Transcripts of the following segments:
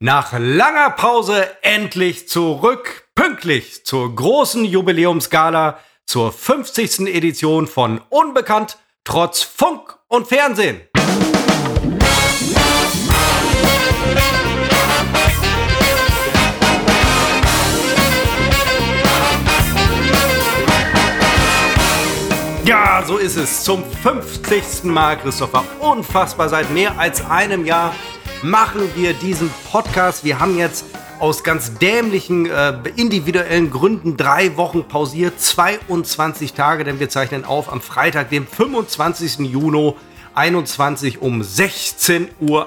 Nach langer Pause endlich zurück, pünktlich zur großen Jubiläumsgala, zur 50. Edition von Unbekannt trotz Funk und Fernsehen. Ja, so ist es. Zum 50. Mal, Christopher. Unfassbar. Seit mehr als einem Jahr machen wir diesen Podcast. Wir haben jetzt aus ganz dämlichen äh, individuellen Gründen drei Wochen pausiert. 22 Tage, denn wir zeichnen auf am Freitag, dem 25. Juni 21 um 16.51 Uhr.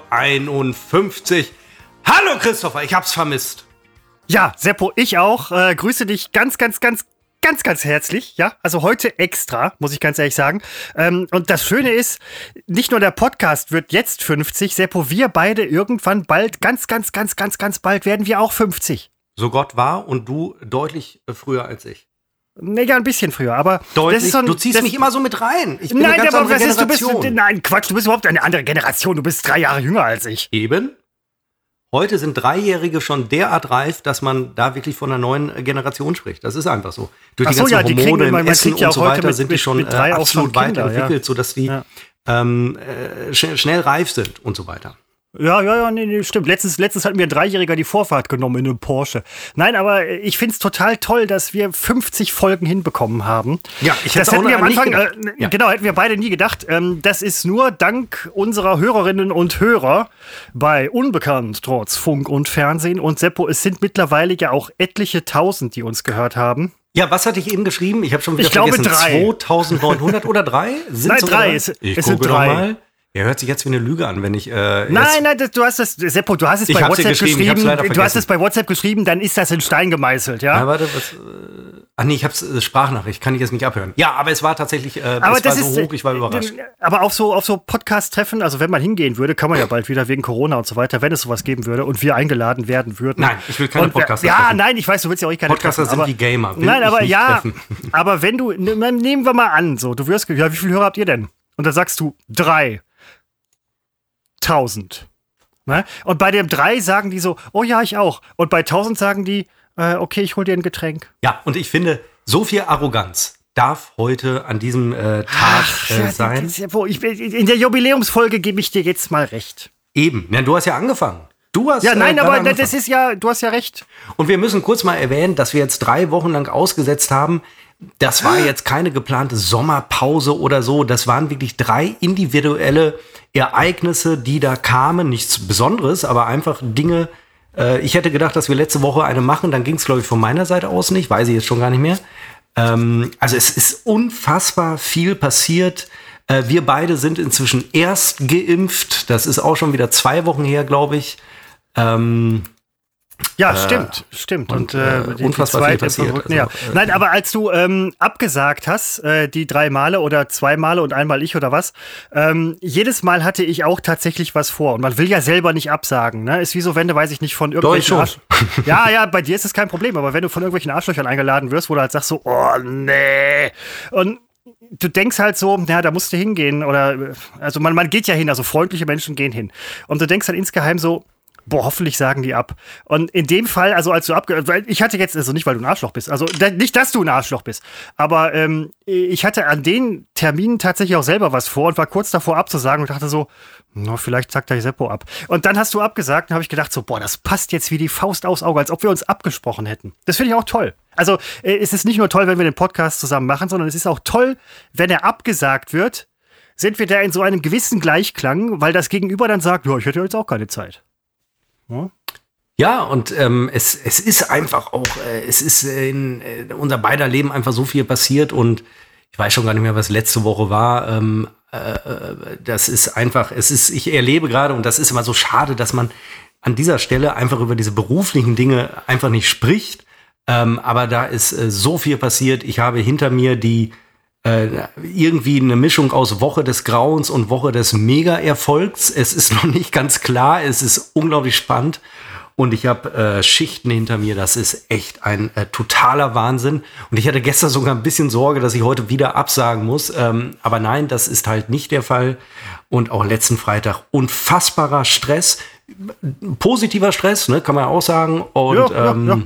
Hallo Christopher, ich hab's vermisst. Ja, Seppo, ich auch. Äh, grüße dich ganz, ganz, ganz, ganz, ganz herzlich. Ja, also heute extra, muss ich ganz ehrlich sagen. Ähm, und das Schöne ist, nicht nur der Podcast wird jetzt 50, Seppo, wir beide irgendwann bald, ganz, ganz, ganz, ganz, ganz bald werden wir auch 50. So Gott war und du deutlich äh, früher als ich. Mega ein bisschen früher, aber Deutlich. so ein, du ziehst mich immer so mit rein. Ich bin nein, eine ganz aber was ist, du bist, nein, Quatsch, du bist überhaupt eine andere Generation. Du bist drei Jahre jünger als ich. Eben. Heute sind Dreijährige schon derart reif, dass man da wirklich von einer neuen Generation spricht. Das ist einfach so. Durch Ach die ganzen ja, die Hormone im Essen und so weiter mit, sind die schon äh, absolut weiterentwickelt, ja. sodass die ja. ähm, äh, schnell reif sind und so weiter. Ja, ja, ja, nee, nee, stimmt. Letztens, letztens hat mir ein Dreijähriger die Vorfahrt genommen in einem Porsche. Nein, aber ich finde es total toll, dass wir 50 Folgen hinbekommen haben. Ja, ich hätte das hätten wir am Anfang, äh, ja. genau, hätten wir beide nie gedacht. Ähm, das ist nur dank unserer Hörerinnen und Hörer bei Unbekannt trotz Funk und Fernsehen. Und Seppo, es sind mittlerweile ja auch etliche Tausend, die uns gehört haben. Ja, was hatte ich eben geschrieben? Ich habe schon wieder ich vergessen. Glaube drei. 2900 oder drei? Sind Nein, drei. Es, ich es sind drei. Mal. Ja, hört sich jetzt wie eine Lüge an, wenn ich. Äh, nein, nein, das, du hast das, Seppo, du hast es bei WhatsApp geschrieben. geschrieben du hast es bei WhatsApp geschrieben, dann ist das in Stein gemeißelt, ja? ja warte, was. Äh, ach nee, ich hab's äh, Sprachnachricht, kann ich jetzt nicht abhören. Ja, aber es war tatsächlich, äh, aber es war so hoch, ich war überrascht. Aber auf so, auf so Podcast-Treffen, also wenn man hingehen würde, kann man ja bald wieder wegen Corona und so weiter, wenn es sowas geben würde und wir eingeladen werden würden. Nein, ich will keine Podcaster. Ja, treffen. nein, ich weiß, du willst ja auch keine Podcaster treffen, sind wie Gamer. nein, aber ja, aber wenn du, nehmen wir mal an, so, du wirst, ja, wie viele Hörer habt ihr denn? Und dann sagst du drei. 1000. Ne? Und bei dem 3 sagen die so, oh ja, ich auch. Und bei 1000 sagen die, äh, okay, ich hol dir ein Getränk. Ja, und ich finde, so viel Arroganz darf heute an diesem äh, Tag Ach, äh, ja, sein. Ja, wo, ich, in der Jubiläumsfolge gebe ich dir jetzt mal recht. Eben, ja, du hast ja angefangen. Du hast ja, nein, äh, aber angefangen. das ist ja, du hast ja recht. Und wir müssen kurz mal erwähnen, dass wir jetzt drei Wochen lang ausgesetzt haben. Das war jetzt keine geplante Sommerpause oder so. Das waren wirklich drei individuelle Ereignisse, die da kamen. Nichts Besonderes, aber einfach Dinge. Äh, ich hätte gedacht, dass wir letzte Woche eine machen. Dann ging es, glaube ich, von meiner Seite aus nicht. Weiß ich jetzt schon gar nicht mehr. Ähm, also es ist unfassbar viel passiert. Äh, wir beide sind inzwischen erst geimpft. Das ist auch schon wieder zwei Wochen her, glaube ich. Ähm, ja, äh, stimmt, stimmt. Und, und äh, die, unfassbar die viel passiert. Also, ja. Äh, Nein, aber als du ähm, abgesagt hast, äh, die drei Male oder zwei Male und einmal ich oder was, ähm, jedes Mal hatte ich auch tatsächlich was vor. Und man will ja selber nicht absagen. Ne? Ist wie so, wenn du, weiß ich nicht, von irgendwelchen Arsch Ja, ja, bei dir ist es kein Problem. Aber wenn du von irgendwelchen Arschlöchern eingeladen wirst, wo du halt sagst so, oh nee. Und du denkst halt so, ja, da musst du hingehen. Oder also man, man geht ja hin, also freundliche Menschen gehen hin. Und du denkst dann insgeheim so, boah, hoffentlich sagen die ab. Und in dem Fall, also als du abge... Weil ich hatte jetzt, also nicht, weil du ein Arschloch bist, also nicht, dass du ein Arschloch bist, aber ähm, ich hatte an den Terminen tatsächlich auch selber was vor und war kurz davor abzusagen und dachte so, no, vielleicht sagt der Seppo ab. Und dann hast du abgesagt und habe ich gedacht so, boah, das passt jetzt wie die Faust aufs Auge, als ob wir uns abgesprochen hätten. Das finde ich auch toll. Also äh, es ist nicht nur toll, wenn wir den Podcast zusammen machen, sondern es ist auch toll, wenn er abgesagt wird, sind wir da in so einem gewissen Gleichklang, weil das Gegenüber dann sagt, ja, ich hätte jetzt auch keine Zeit. Ja, und ähm, es, es ist einfach auch, äh, es ist in äh, unser beider Leben einfach so viel passiert und ich weiß schon gar nicht mehr, was letzte Woche war. Ähm, äh, das ist einfach, es ist, ich erlebe gerade und das ist immer so schade, dass man an dieser Stelle einfach über diese beruflichen Dinge einfach nicht spricht. Ähm, aber da ist äh, so viel passiert. Ich habe hinter mir die äh, irgendwie eine Mischung aus Woche des Grauens und Woche des Mega-Erfolgs. Es ist noch nicht ganz klar, es ist unglaublich spannend. Und ich habe äh, Schichten hinter mir, das ist echt ein äh, totaler Wahnsinn. Und ich hatte gestern sogar ein bisschen Sorge, dass ich heute wieder absagen muss. Ähm, aber nein, das ist halt nicht der Fall. Und auch letzten Freitag unfassbarer Stress positiver Stress, ne, kann man auch sagen. Und Ja, ja, ähm, ja.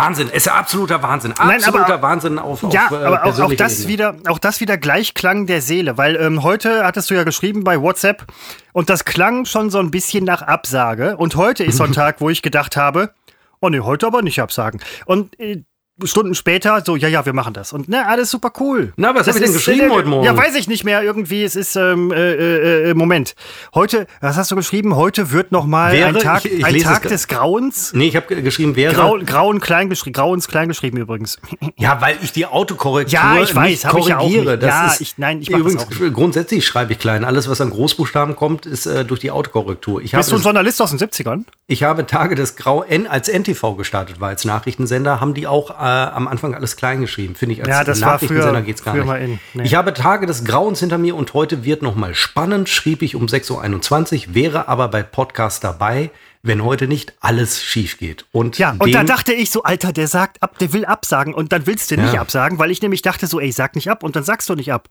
Wahnsinn, ist ja absoluter Wahnsinn. Nein, aber- Absoluter Wahnsinn auf, Ja, auf äh, aber auch, auch, das Ebene. wieder, auch das wieder Gleichklang der Seele, weil ähm, heute hattest du ja geschrieben bei WhatsApp und das klang schon so ein bisschen nach Absage. Und heute ist so ein Tag, wo ich gedacht habe, oh nee, heute aber nicht absagen. Und äh, Stunden später so, ja, ja, wir machen das. Und ne, alles super cool. Na, was Das hab ich denn geschrieben äh, heute Morgen? Ja, weiß ich nicht mehr. Irgendwie, es ist, ähm, äh, äh, äh, Moment. Heute, was hast du geschrieben? Heute wird noch mal Wäre, ein Tag, ich- ich ein Tag des Grauens. Nee, ich habe geschrieben, wäre. Grau, grauen klein geschrieben, grauens klein geschrieben übrigens. Ja, weil ich die Autokorrektur Ja, ich weiß, nicht hab ich ja auch korrigiere. nicht. Das Ja, ist, ich- nein, ich mach das übrigens, grundsätzlich schreibe ich klein. Alles, was an Großbuchstaben kommt, ist äh, durch die Autokorrektur. Ich habe, Bist du ein Journalist aus den 70ern? ich habe Tage des Grau N als NTV gestartet, war als Nachrichtensender, haben die auch äh, am Anfang alles klein geschrieben. Finde ich als Ja, das war Nachrichtensender früher- geht's gar früher nicht. in. Nee. Ich habe Tage des Grauens hinter mir und heute wird noch mal spannend, schrieb ich um 6.21 Uhr, wäre aber bei Podcast dabei, wenn heute nicht alles schief geht. Und, Ja, und da dachte ich so, Alter, der sagt ab, der will absagen und dann willst du nicht Ja. absagen, weil ich nämlich dachte so, ey, sag nicht ab und dann sagst du nicht ab.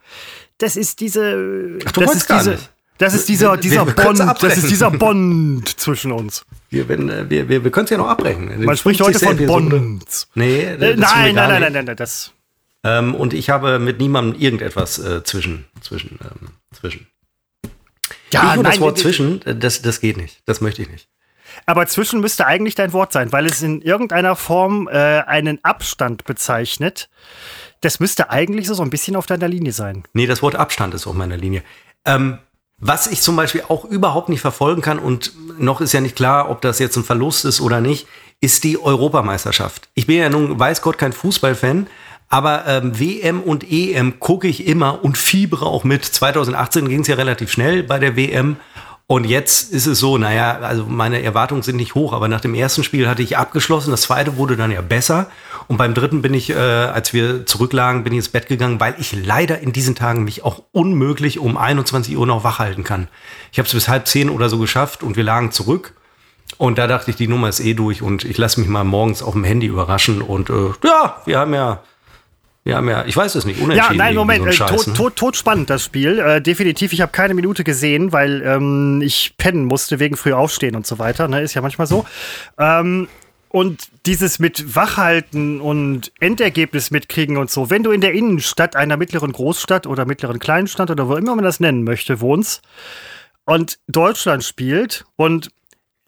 Das ist diese, Ach, du das wolltest gar diese, nicht. Das ist dieser, Wir- dieser wir können's Bond, das ist dieser Bond zwischen uns. wir, wenn, äh, wir, wir, wir können es ja noch abbrechen. Man spricht heute von Bond. Bonds. Nee, Äh, wir nein, nein, nein, nein, nein, nein, das. Ähm, und ich habe mit niemandem irgendetwas äh, zwischen. zwischen, ähm, zwischen. Ja, ich und das nein, Wort zwischen, äh, das, das geht nicht. Das möchte ich nicht. Aber zwischen müsste eigentlich dein Wort sein, weil es in irgendeiner Form äh, einen Abstand bezeichnet. Das müsste eigentlich so, so ein bisschen auf deiner Linie sein. Nee, das Wort Abstand ist auf meiner Linie. Ähm, was ich zum Beispiel auch überhaupt nicht verfolgen kann und noch ist ja nicht klar, ob das jetzt ein Verlust ist oder nicht, ist die Europameisterschaft. Ich bin ja nun, weiß Gott, kein Fußballfan, aber ähm, WM und EM gucke ich immer und fiebere auch mit. 2018 ging es ja relativ schnell bei der WM. Und jetzt ist es so, naja, also meine Erwartungen sind nicht hoch, aber nach dem ersten Spiel hatte ich abgeschlossen, das zweite wurde dann ja besser. Und beim dritten bin ich, äh, als wir zurücklagen, bin ich ins Bett gegangen, weil ich leider in diesen Tagen mich auch unmöglich um 21 Uhr noch wach halten kann. Ich habe es bis halb zehn oder so geschafft und wir lagen zurück. Und da dachte ich, die Nummer ist eh durch und ich lasse mich mal morgens auf dem Handy überraschen. Und äh, ja, wir haben ja, wir haben ja, ich weiß es nicht, Ja, unentschieden. nein, irgendwie Moment, so äh, Scheiß, tot, ne? tot, tot spannend das Spiel. Äh, definitiv, ich habe keine Minute gesehen, weil ähm, ich pennen musste wegen früh aufstehen und so weiter. Ne? Ist ja manchmal so. Ähm, und dieses mit Wachhalten und Endergebnis mitkriegen und so, wenn du in der Innenstadt einer mittleren Großstadt oder mittleren Kleinstadt oder wo immer man das nennen möchte, wohnst und Deutschland spielt und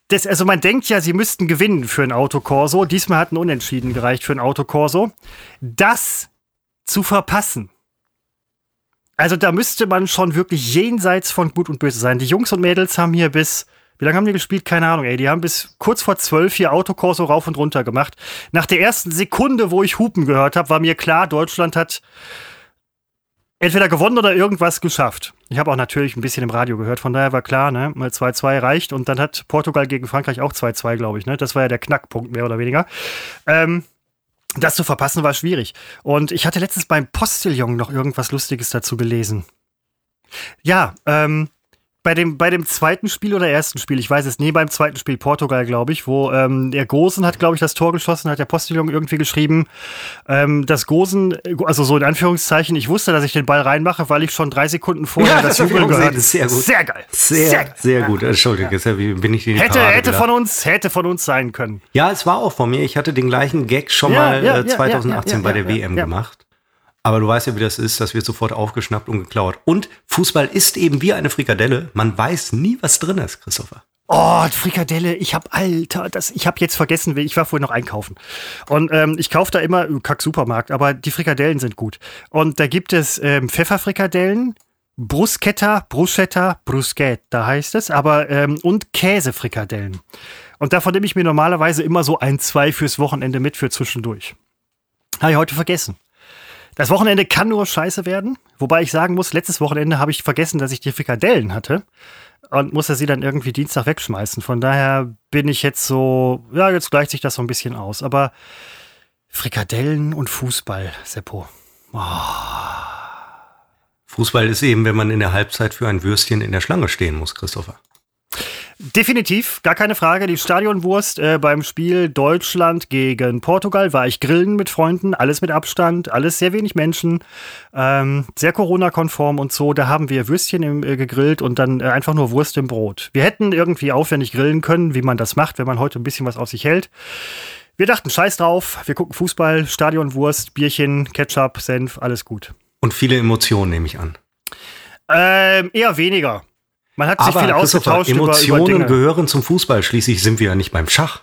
das, also man denkt ja, sie müssten gewinnen für ein Autokorso. Diesmal hat ein Unentschieden gereicht für ein Autokorso. Das zu verpassen. Also da müsste man schon wirklich jenseits von Gut und Böse sein. Die Jungs und Mädels haben hier bis, wie lange haben die gespielt? Keine Ahnung, ey. Die haben bis kurz vor zwölf hier Autokorso rauf und runter gemacht. Nach der ersten Sekunde, wo ich Hupen gehört habe, war mir klar, Deutschland hat entweder gewonnen oder irgendwas geschafft. Ich habe auch natürlich ein bisschen im Radio gehört, von daher war klar, ne, mal 2-2 reicht. Und dann hat Portugal gegen Frankreich auch 2-2, glaube ich. Ne? Das war ja der Knackpunkt, mehr oder weniger. Ähm, das zu verpassen war schwierig. Und ich hatte letztens beim Postillon noch irgendwas Lustiges dazu gelesen. Ja, ähm, bei dem, bei dem zweiten Spiel oder ersten Spiel, ich weiß es, nee, beim zweiten Spiel Portugal, glaube ich, wo ähm, der Gosen hat, glaube ich, das Tor geschossen, hat der Postillon irgendwie geschrieben, ähm, dass Gosen, also so in Anführungszeichen, ich wusste, dass ich den Ball reinmache, weil ich schon drei Sekunden vorher Ja, das das Jubeln gehört. ist sehr gut. Sehr geil. Sehr, sehr, gut. Entschuldige, jetzt bin ich die Hätte, Parade hätte von uns, hätte von uns sein können. Ja, es war auch von mir. Ich hatte den gleichen Gag schon Ja, mal ja, äh, ja, 2018 ja, ja, bei der WM gemacht. Aber du weißt ja, wie das ist. Das wird sofort aufgeschnappt und geklaut. Und Fußball ist eben wie eine Frikadelle. Man weiß nie, was drin ist, Christopher. Oh, Frikadelle, ich hab, Alter, das, ich hab jetzt vergessen, ich war vorhin noch einkaufen. Und ähm, ich kaufe da immer, äh, kack Supermarkt, aber die Frikadellen sind gut. Und da gibt es ähm, Pfefferfrikadellen, Bruschetta, Bruschetta, Bruschetta heißt es, aber ähm, und Käsefrikadellen. Und davon nehme ich mir normalerweise immer so ein, zwei fürs Wochenende mit für zwischendurch. Habe ich heute vergessen. Das Wochenende kann nur scheiße werden. Wobei ich sagen muss, letztes Wochenende habe ich vergessen, dass ich die Frikadellen hatte und musste sie dann irgendwie Dienstag wegschmeißen. Von daher bin ich jetzt so, ja, jetzt gleicht sich das so ein bisschen aus. Aber Frikadellen und Fußball, Seppo. Fußball ist eben, wenn man in der Halbzeit für ein Würstchen in der Schlange stehen muss, Christopher. Definitiv, gar keine Frage. Die Stadionwurst äh, beim Spiel Deutschland gegen Portugal war ich grillen mit Freunden, alles mit Abstand, alles sehr wenig Menschen, ähm, sehr Corona-konform und so. Da haben wir Würstchen im, äh, gegrillt und dann äh, einfach nur Wurst im Brot. Wir hätten irgendwie aufwendig grillen können, wie man das macht, wenn man heute ein bisschen was auf sich hält. Wir dachten, scheiß drauf, wir gucken Fußball, Stadionwurst, Bierchen, Ketchup, Senf, alles gut. Und viele Emotionen nehme ich an. Ähm, eher weniger. Man hat sich Aber viel ausgetauscht Emotionen über, über gehören zum Fußball. Schließlich sind wir ja nicht beim Schach.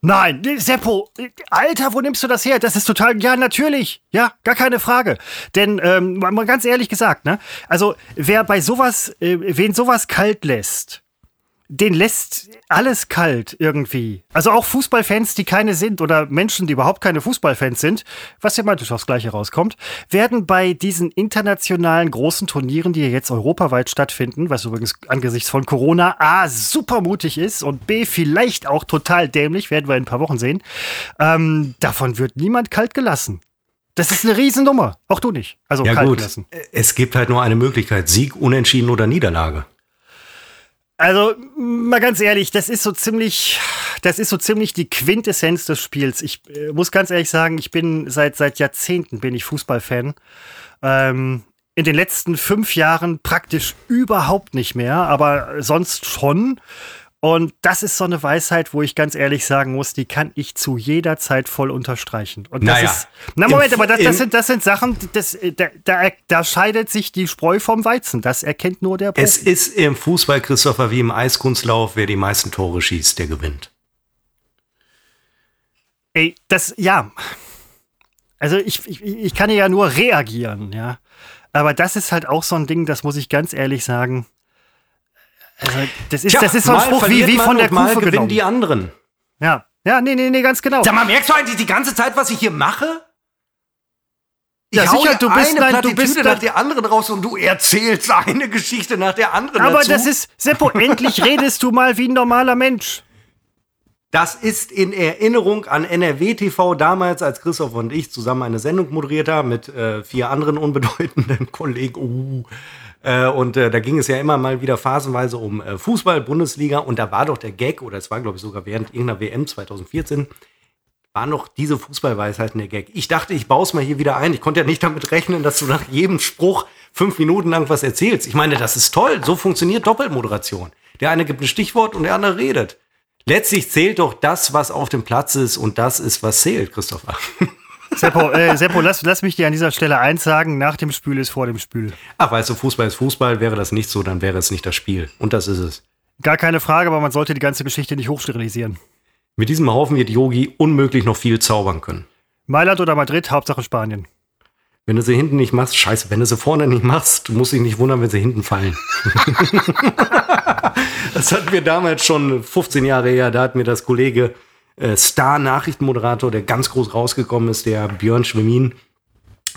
Nein, Seppo, Alter, wo nimmst du das her? Das ist total, ja, natürlich, ja, gar keine Frage. Denn, ähm, mal ganz ehrlich gesagt, ne, also wer bei sowas, äh, wen sowas kalt lässt, den lässt alles kalt irgendwie. Also auch Fußballfans, die keine sind oder Menschen, die überhaupt keine Fußballfans sind, was ja manchmal aufs Gleiche rauskommt, werden bei diesen internationalen großen Turnieren, die jetzt europaweit stattfinden, was übrigens angesichts von Corona A super mutig ist und B vielleicht auch total dämlich, werden wir in ein paar Wochen sehen, ähm, davon wird niemand kalt gelassen. Das ist eine Riesennummer. Auch du nicht. Also Ja kalt gut, gelassen. es gibt halt nur eine Möglichkeit. Sieg, Unentschieden oder Niederlage. Also, mal ganz ehrlich, das ist so ziemlich, das ist so ziemlich die Quintessenz des Spiels. Ich äh, muss ganz ehrlich sagen, ich bin seit, seit Jahrzehnten bin ich Fußballfan. Ähm, in den letzten fünf Jahren praktisch überhaupt nicht mehr, aber sonst schon. Und das ist so eine Weisheit, wo ich ganz ehrlich sagen muss, die kann ich zu jeder Zeit voll unterstreichen. Und das Naja. ist, na Moment, aber das, das, sind, das sind Sachen, das, da, da, da scheidet sich die Spreu vom Weizen. Das erkennt nur der Profi. Es ist im Fußball, Christopher, wie im Eiskunstlauf, wer die meisten Tore schießt, der gewinnt. Ey, das, ja. Also ich, ich, ich kann ja nur reagieren, ja. Aber das ist halt auch so ein Ding, das muss ich ganz ehrlich sagen. Also, das ist, das ist so ein mal Spruch wie, wie von der mal Kufe gewinnen genommen. die anderen. Ja. Ja, nee, nee, nee, ganz genau. Sag mal, merkst du eigentlich die ganze Zeit, was ich hier mache? Ich Ja, sicher, du bist eine ein- du bist nach der anderen raus und du erzählst eine Geschichte nach der anderen Aber dazu. das ist, Seppo, endlich redest du mal wie ein normaler Mensch. Das ist in Erinnerung an NRW TV damals, als Christoph und ich zusammen eine Sendung moderiert haben mit äh, vier anderen unbedeutenden Kollegen. Uh, äh, und äh, da ging es ja immer mal wieder phasenweise um äh, Fußball, Bundesliga. Und da war doch der Gag, oder es war, glaube ich, sogar während irgendeiner WM 2014, war noch diese Fußballweisheiten der Gag. Ich dachte, ich baue es mal hier wieder ein. Ich konnte ja nicht damit rechnen, dass du nach jedem Spruch fünf Minuten lang was erzählst. Ich meine, das ist toll. So funktioniert Doppelmoderation. Der eine gibt ein Stichwort und der andere redet. Letztlich zählt doch das, was auf dem Platz ist und das ist, was zählt, Christopher. Seppo, äh, Seppo lass, lass mich dir an dieser Stelle eins sagen, nach dem Spül ist vor dem Spül. Ach, weißt du, Fußball ist Fußball. Wäre das nicht so, dann wäre es nicht das Spiel. Und das ist es. Gar keine Frage, aber man sollte die ganze Geschichte nicht hochsterilisieren. Mit diesem Haufen wird Yogi unmöglich noch viel zaubern können. Mailand oder Madrid, Hauptsache Spanien. Wenn du sie hinten nicht machst, scheiße, wenn du sie vorne nicht machst, du musst dich nicht wundern, wenn sie hinten fallen. das hatten wir damals schon 15 Jahre her, da hat mir das Kollege äh, Star-Nachrichtenmoderator, der ganz groß rausgekommen ist, der Björn Schwemmin,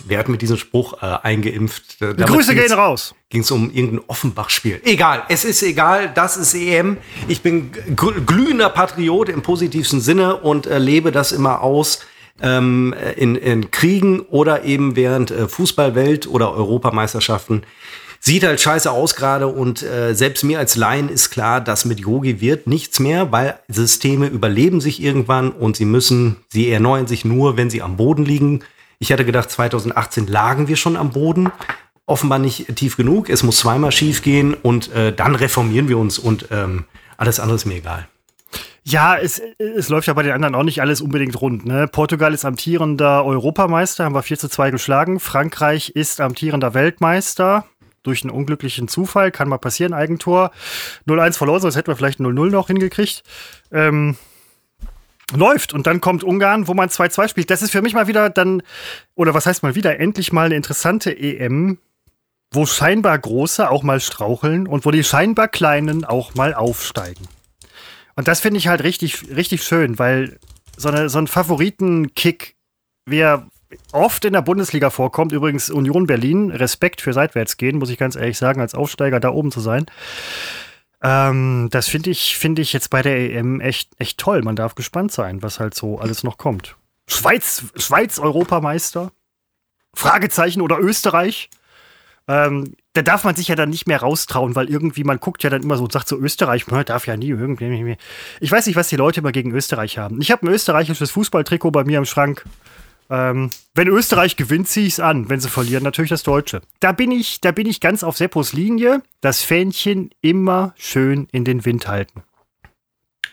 wer hat mit diesem Spruch äh, eingeimpft. Äh, Grüße gehen raus. ging es um irgendein Offenbach-Spiel. Egal, es ist egal, das ist EM. Ich bin gl- glühender Patriot im positivsten Sinne und äh, lebe das immer aus ähm, in, in Kriegen oder eben während äh, Fußballwelt oder Europameisterschaften. Sieht halt scheiße aus gerade und äh, selbst mir als Laien ist klar, dass mit Yogi wird nichts mehr, weil Systeme überleben sich irgendwann und sie müssen, sie erneuern sich nur, wenn sie am Boden liegen. Ich hatte gedacht, 2018 lagen wir schon am Boden offenbar nicht tief genug. Es muss zweimal schief gehen und äh, dann reformieren wir uns und ähm, alles andere ist mir egal. Ja, es, es läuft ja bei den anderen auch nicht alles unbedingt rund. Ne? Portugal ist amtierender Europameister, haben wir 4 zu 2 geschlagen. Frankreich ist amtierender Weltmeister. Durch einen unglücklichen Zufall, kann mal passieren, Eigentor. 0-1 verloren, sonst hätten wir vielleicht 0-0 noch hingekriegt. Ähm, läuft. Und dann kommt Ungarn, wo man 2-2 spielt. Das ist für mich mal wieder dann, oder was heißt mal wieder, endlich mal eine interessante EM, wo scheinbar Große auch mal straucheln und wo die scheinbar Kleinen auch mal aufsteigen. Und das finde ich halt richtig, richtig schön, weil so, eine, so ein Favoritenkick, wie er oft in der Bundesliga vorkommt, übrigens Union Berlin, Respekt für Seitwärtsgehen, muss ich ganz ehrlich sagen, als Aufsteiger da oben zu sein. Ähm, das finde ich, finde ich jetzt bei der EM echt, echt toll. Man darf gespannt sein, was halt so alles noch kommt. Schweiz, Schweiz Europameister? Fragezeichen oder Österreich? Ähm, da darf man sich ja dann nicht mehr raustrauen, weil irgendwie man guckt ja dann immer so und sagt so Österreich, man darf ja nie irgendwie. Ich weiß nicht, was die Leute immer gegen Österreich haben. Ich habe ein österreichisches Fußballtrikot bei mir im Schrank. Ähm, wenn Österreich gewinnt, ziehe ich es an. Wenn sie verlieren, natürlich das Deutsche. Da bin ich, da bin ich ganz auf Seppos Linie. Das Fähnchen immer schön in den Wind halten.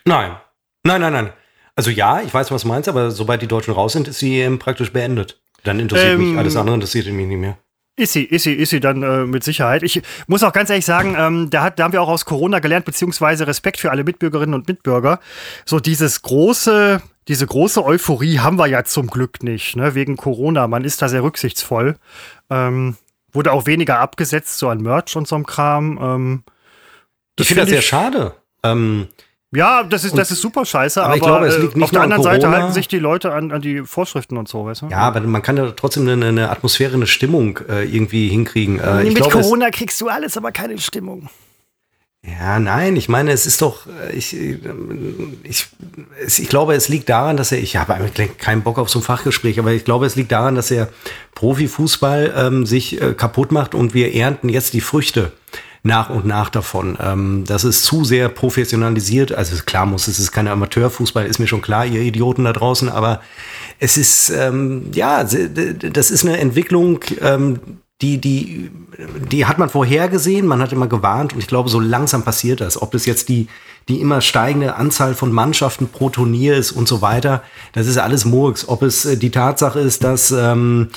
Nein. Nein, nein, nein. Also ja, ich weiß, was du meinst, aber sobald die Deutschen raus sind, ist die EM praktisch beendet. Dann interessiert ähm, mich alles andere, interessiert mich nicht mehr. Ist sie, ist sie, ist sie dann äh, mit Sicherheit. Ich muss auch ganz ehrlich sagen, ähm, da, hat, da haben wir auch aus Corona gelernt, beziehungsweise Respekt für alle Mitbürgerinnen und Mitbürger. So dieses große, diese große Euphorie haben wir ja zum Glück nicht, ne? wegen Corona. Man ist da sehr rücksichtsvoll. Ähm, wurde auch weniger abgesetzt, so an Merch und so einem Kram. Ähm, ich finde das sehr schade. Ähm, ja, das ist, das ist super scheiße, aber, aber ich glaube, es liegt äh, nicht auf der anderen Seite halten sich die Leute an, an die Vorschriften und so, weißt du? Ja, aber man kann ja trotzdem eine, eine Atmosphäre, eine Stimmung äh, irgendwie hinkriegen. Äh, Mit glaube, Corona kriegst du alles, aber keine Stimmung. Ja, nein, ich meine, es ist doch, äh, ich, äh, ich, ich glaube, es liegt daran, dass er, ich habe eigentlich keinen Bock auf so ein Fachgespräch, aber ich glaube, es liegt daran, dass er Profifußball ähm, sich äh, kaputt macht und wir ernten jetzt die Früchte nach und nach davon. Ähm, das ist zu sehr professionalisiert. Also klar muss, es ist kein Amateurfußball, ist mir schon klar, ihr Idioten da draußen, aber es ist, ähm, ja, das ist eine Entwicklung, ähm, die, die, die hat man vorhergesehen, man hat immer gewarnt und ich glaube, so langsam passiert das. Ob das jetzt die, die immer steigende Anzahl von Mannschaften pro Turnier ist und so weiter, das ist alles Murks. Ob es äh, die Tatsache ist, dass ähm,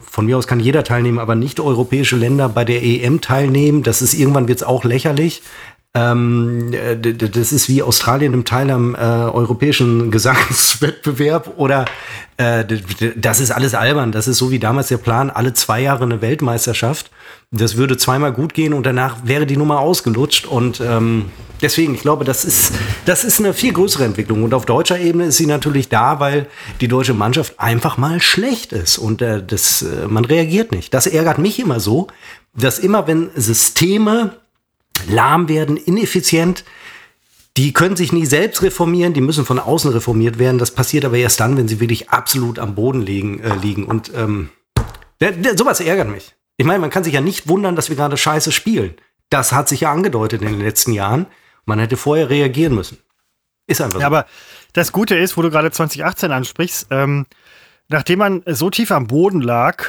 von mir aus kann jeder teilnehmen, aber nicht europäische Länder bei der EM teilnehmen. Das ist irgendwann wird's auch lächerlich. Ähm, das ist wie Australien im Teil am äh, europäischen Gesangswettbewerb oder äh, das ist alles albern. Das ist so wie damals der Plan, alle zwei Jahre eine Weltmeisterschaft. Das würde zweimal gut gehen und danach wäre die Nummer ausgelutscht. Und ähm, deswegen, ich glaube, das ist, das ist eine viel größere Entwicklung. Und auf deutscher Ebene ist sie natürlich da, weil die deutsche Mannschaft einfach mal schlecht ist. Und äh, das, äh, man reagiert nicht. Das ärgert mich immer so, dass immer, wenn Systeme lahm werden, ineffizient. Die können sich nie selbst reformieren, die müssen von außen reformiert werden. Das passiert aber erst dann, wenn sie wirklich absolut am Boden liegen. Äh, liegen. Und ähm, sowas ärgert mich. Ich meine, man kann sich ja nicht wundern, dass wir gerade scheiße spielen. Das hat sich ja angedeutet in den letzten Jahren. Man hätte vorher reagieren müssen. Ist einfach so. Ja, aber das Gute ist, wo du gerade 2018 ansprichst, ähm, nachdem man so tief am Boden lag,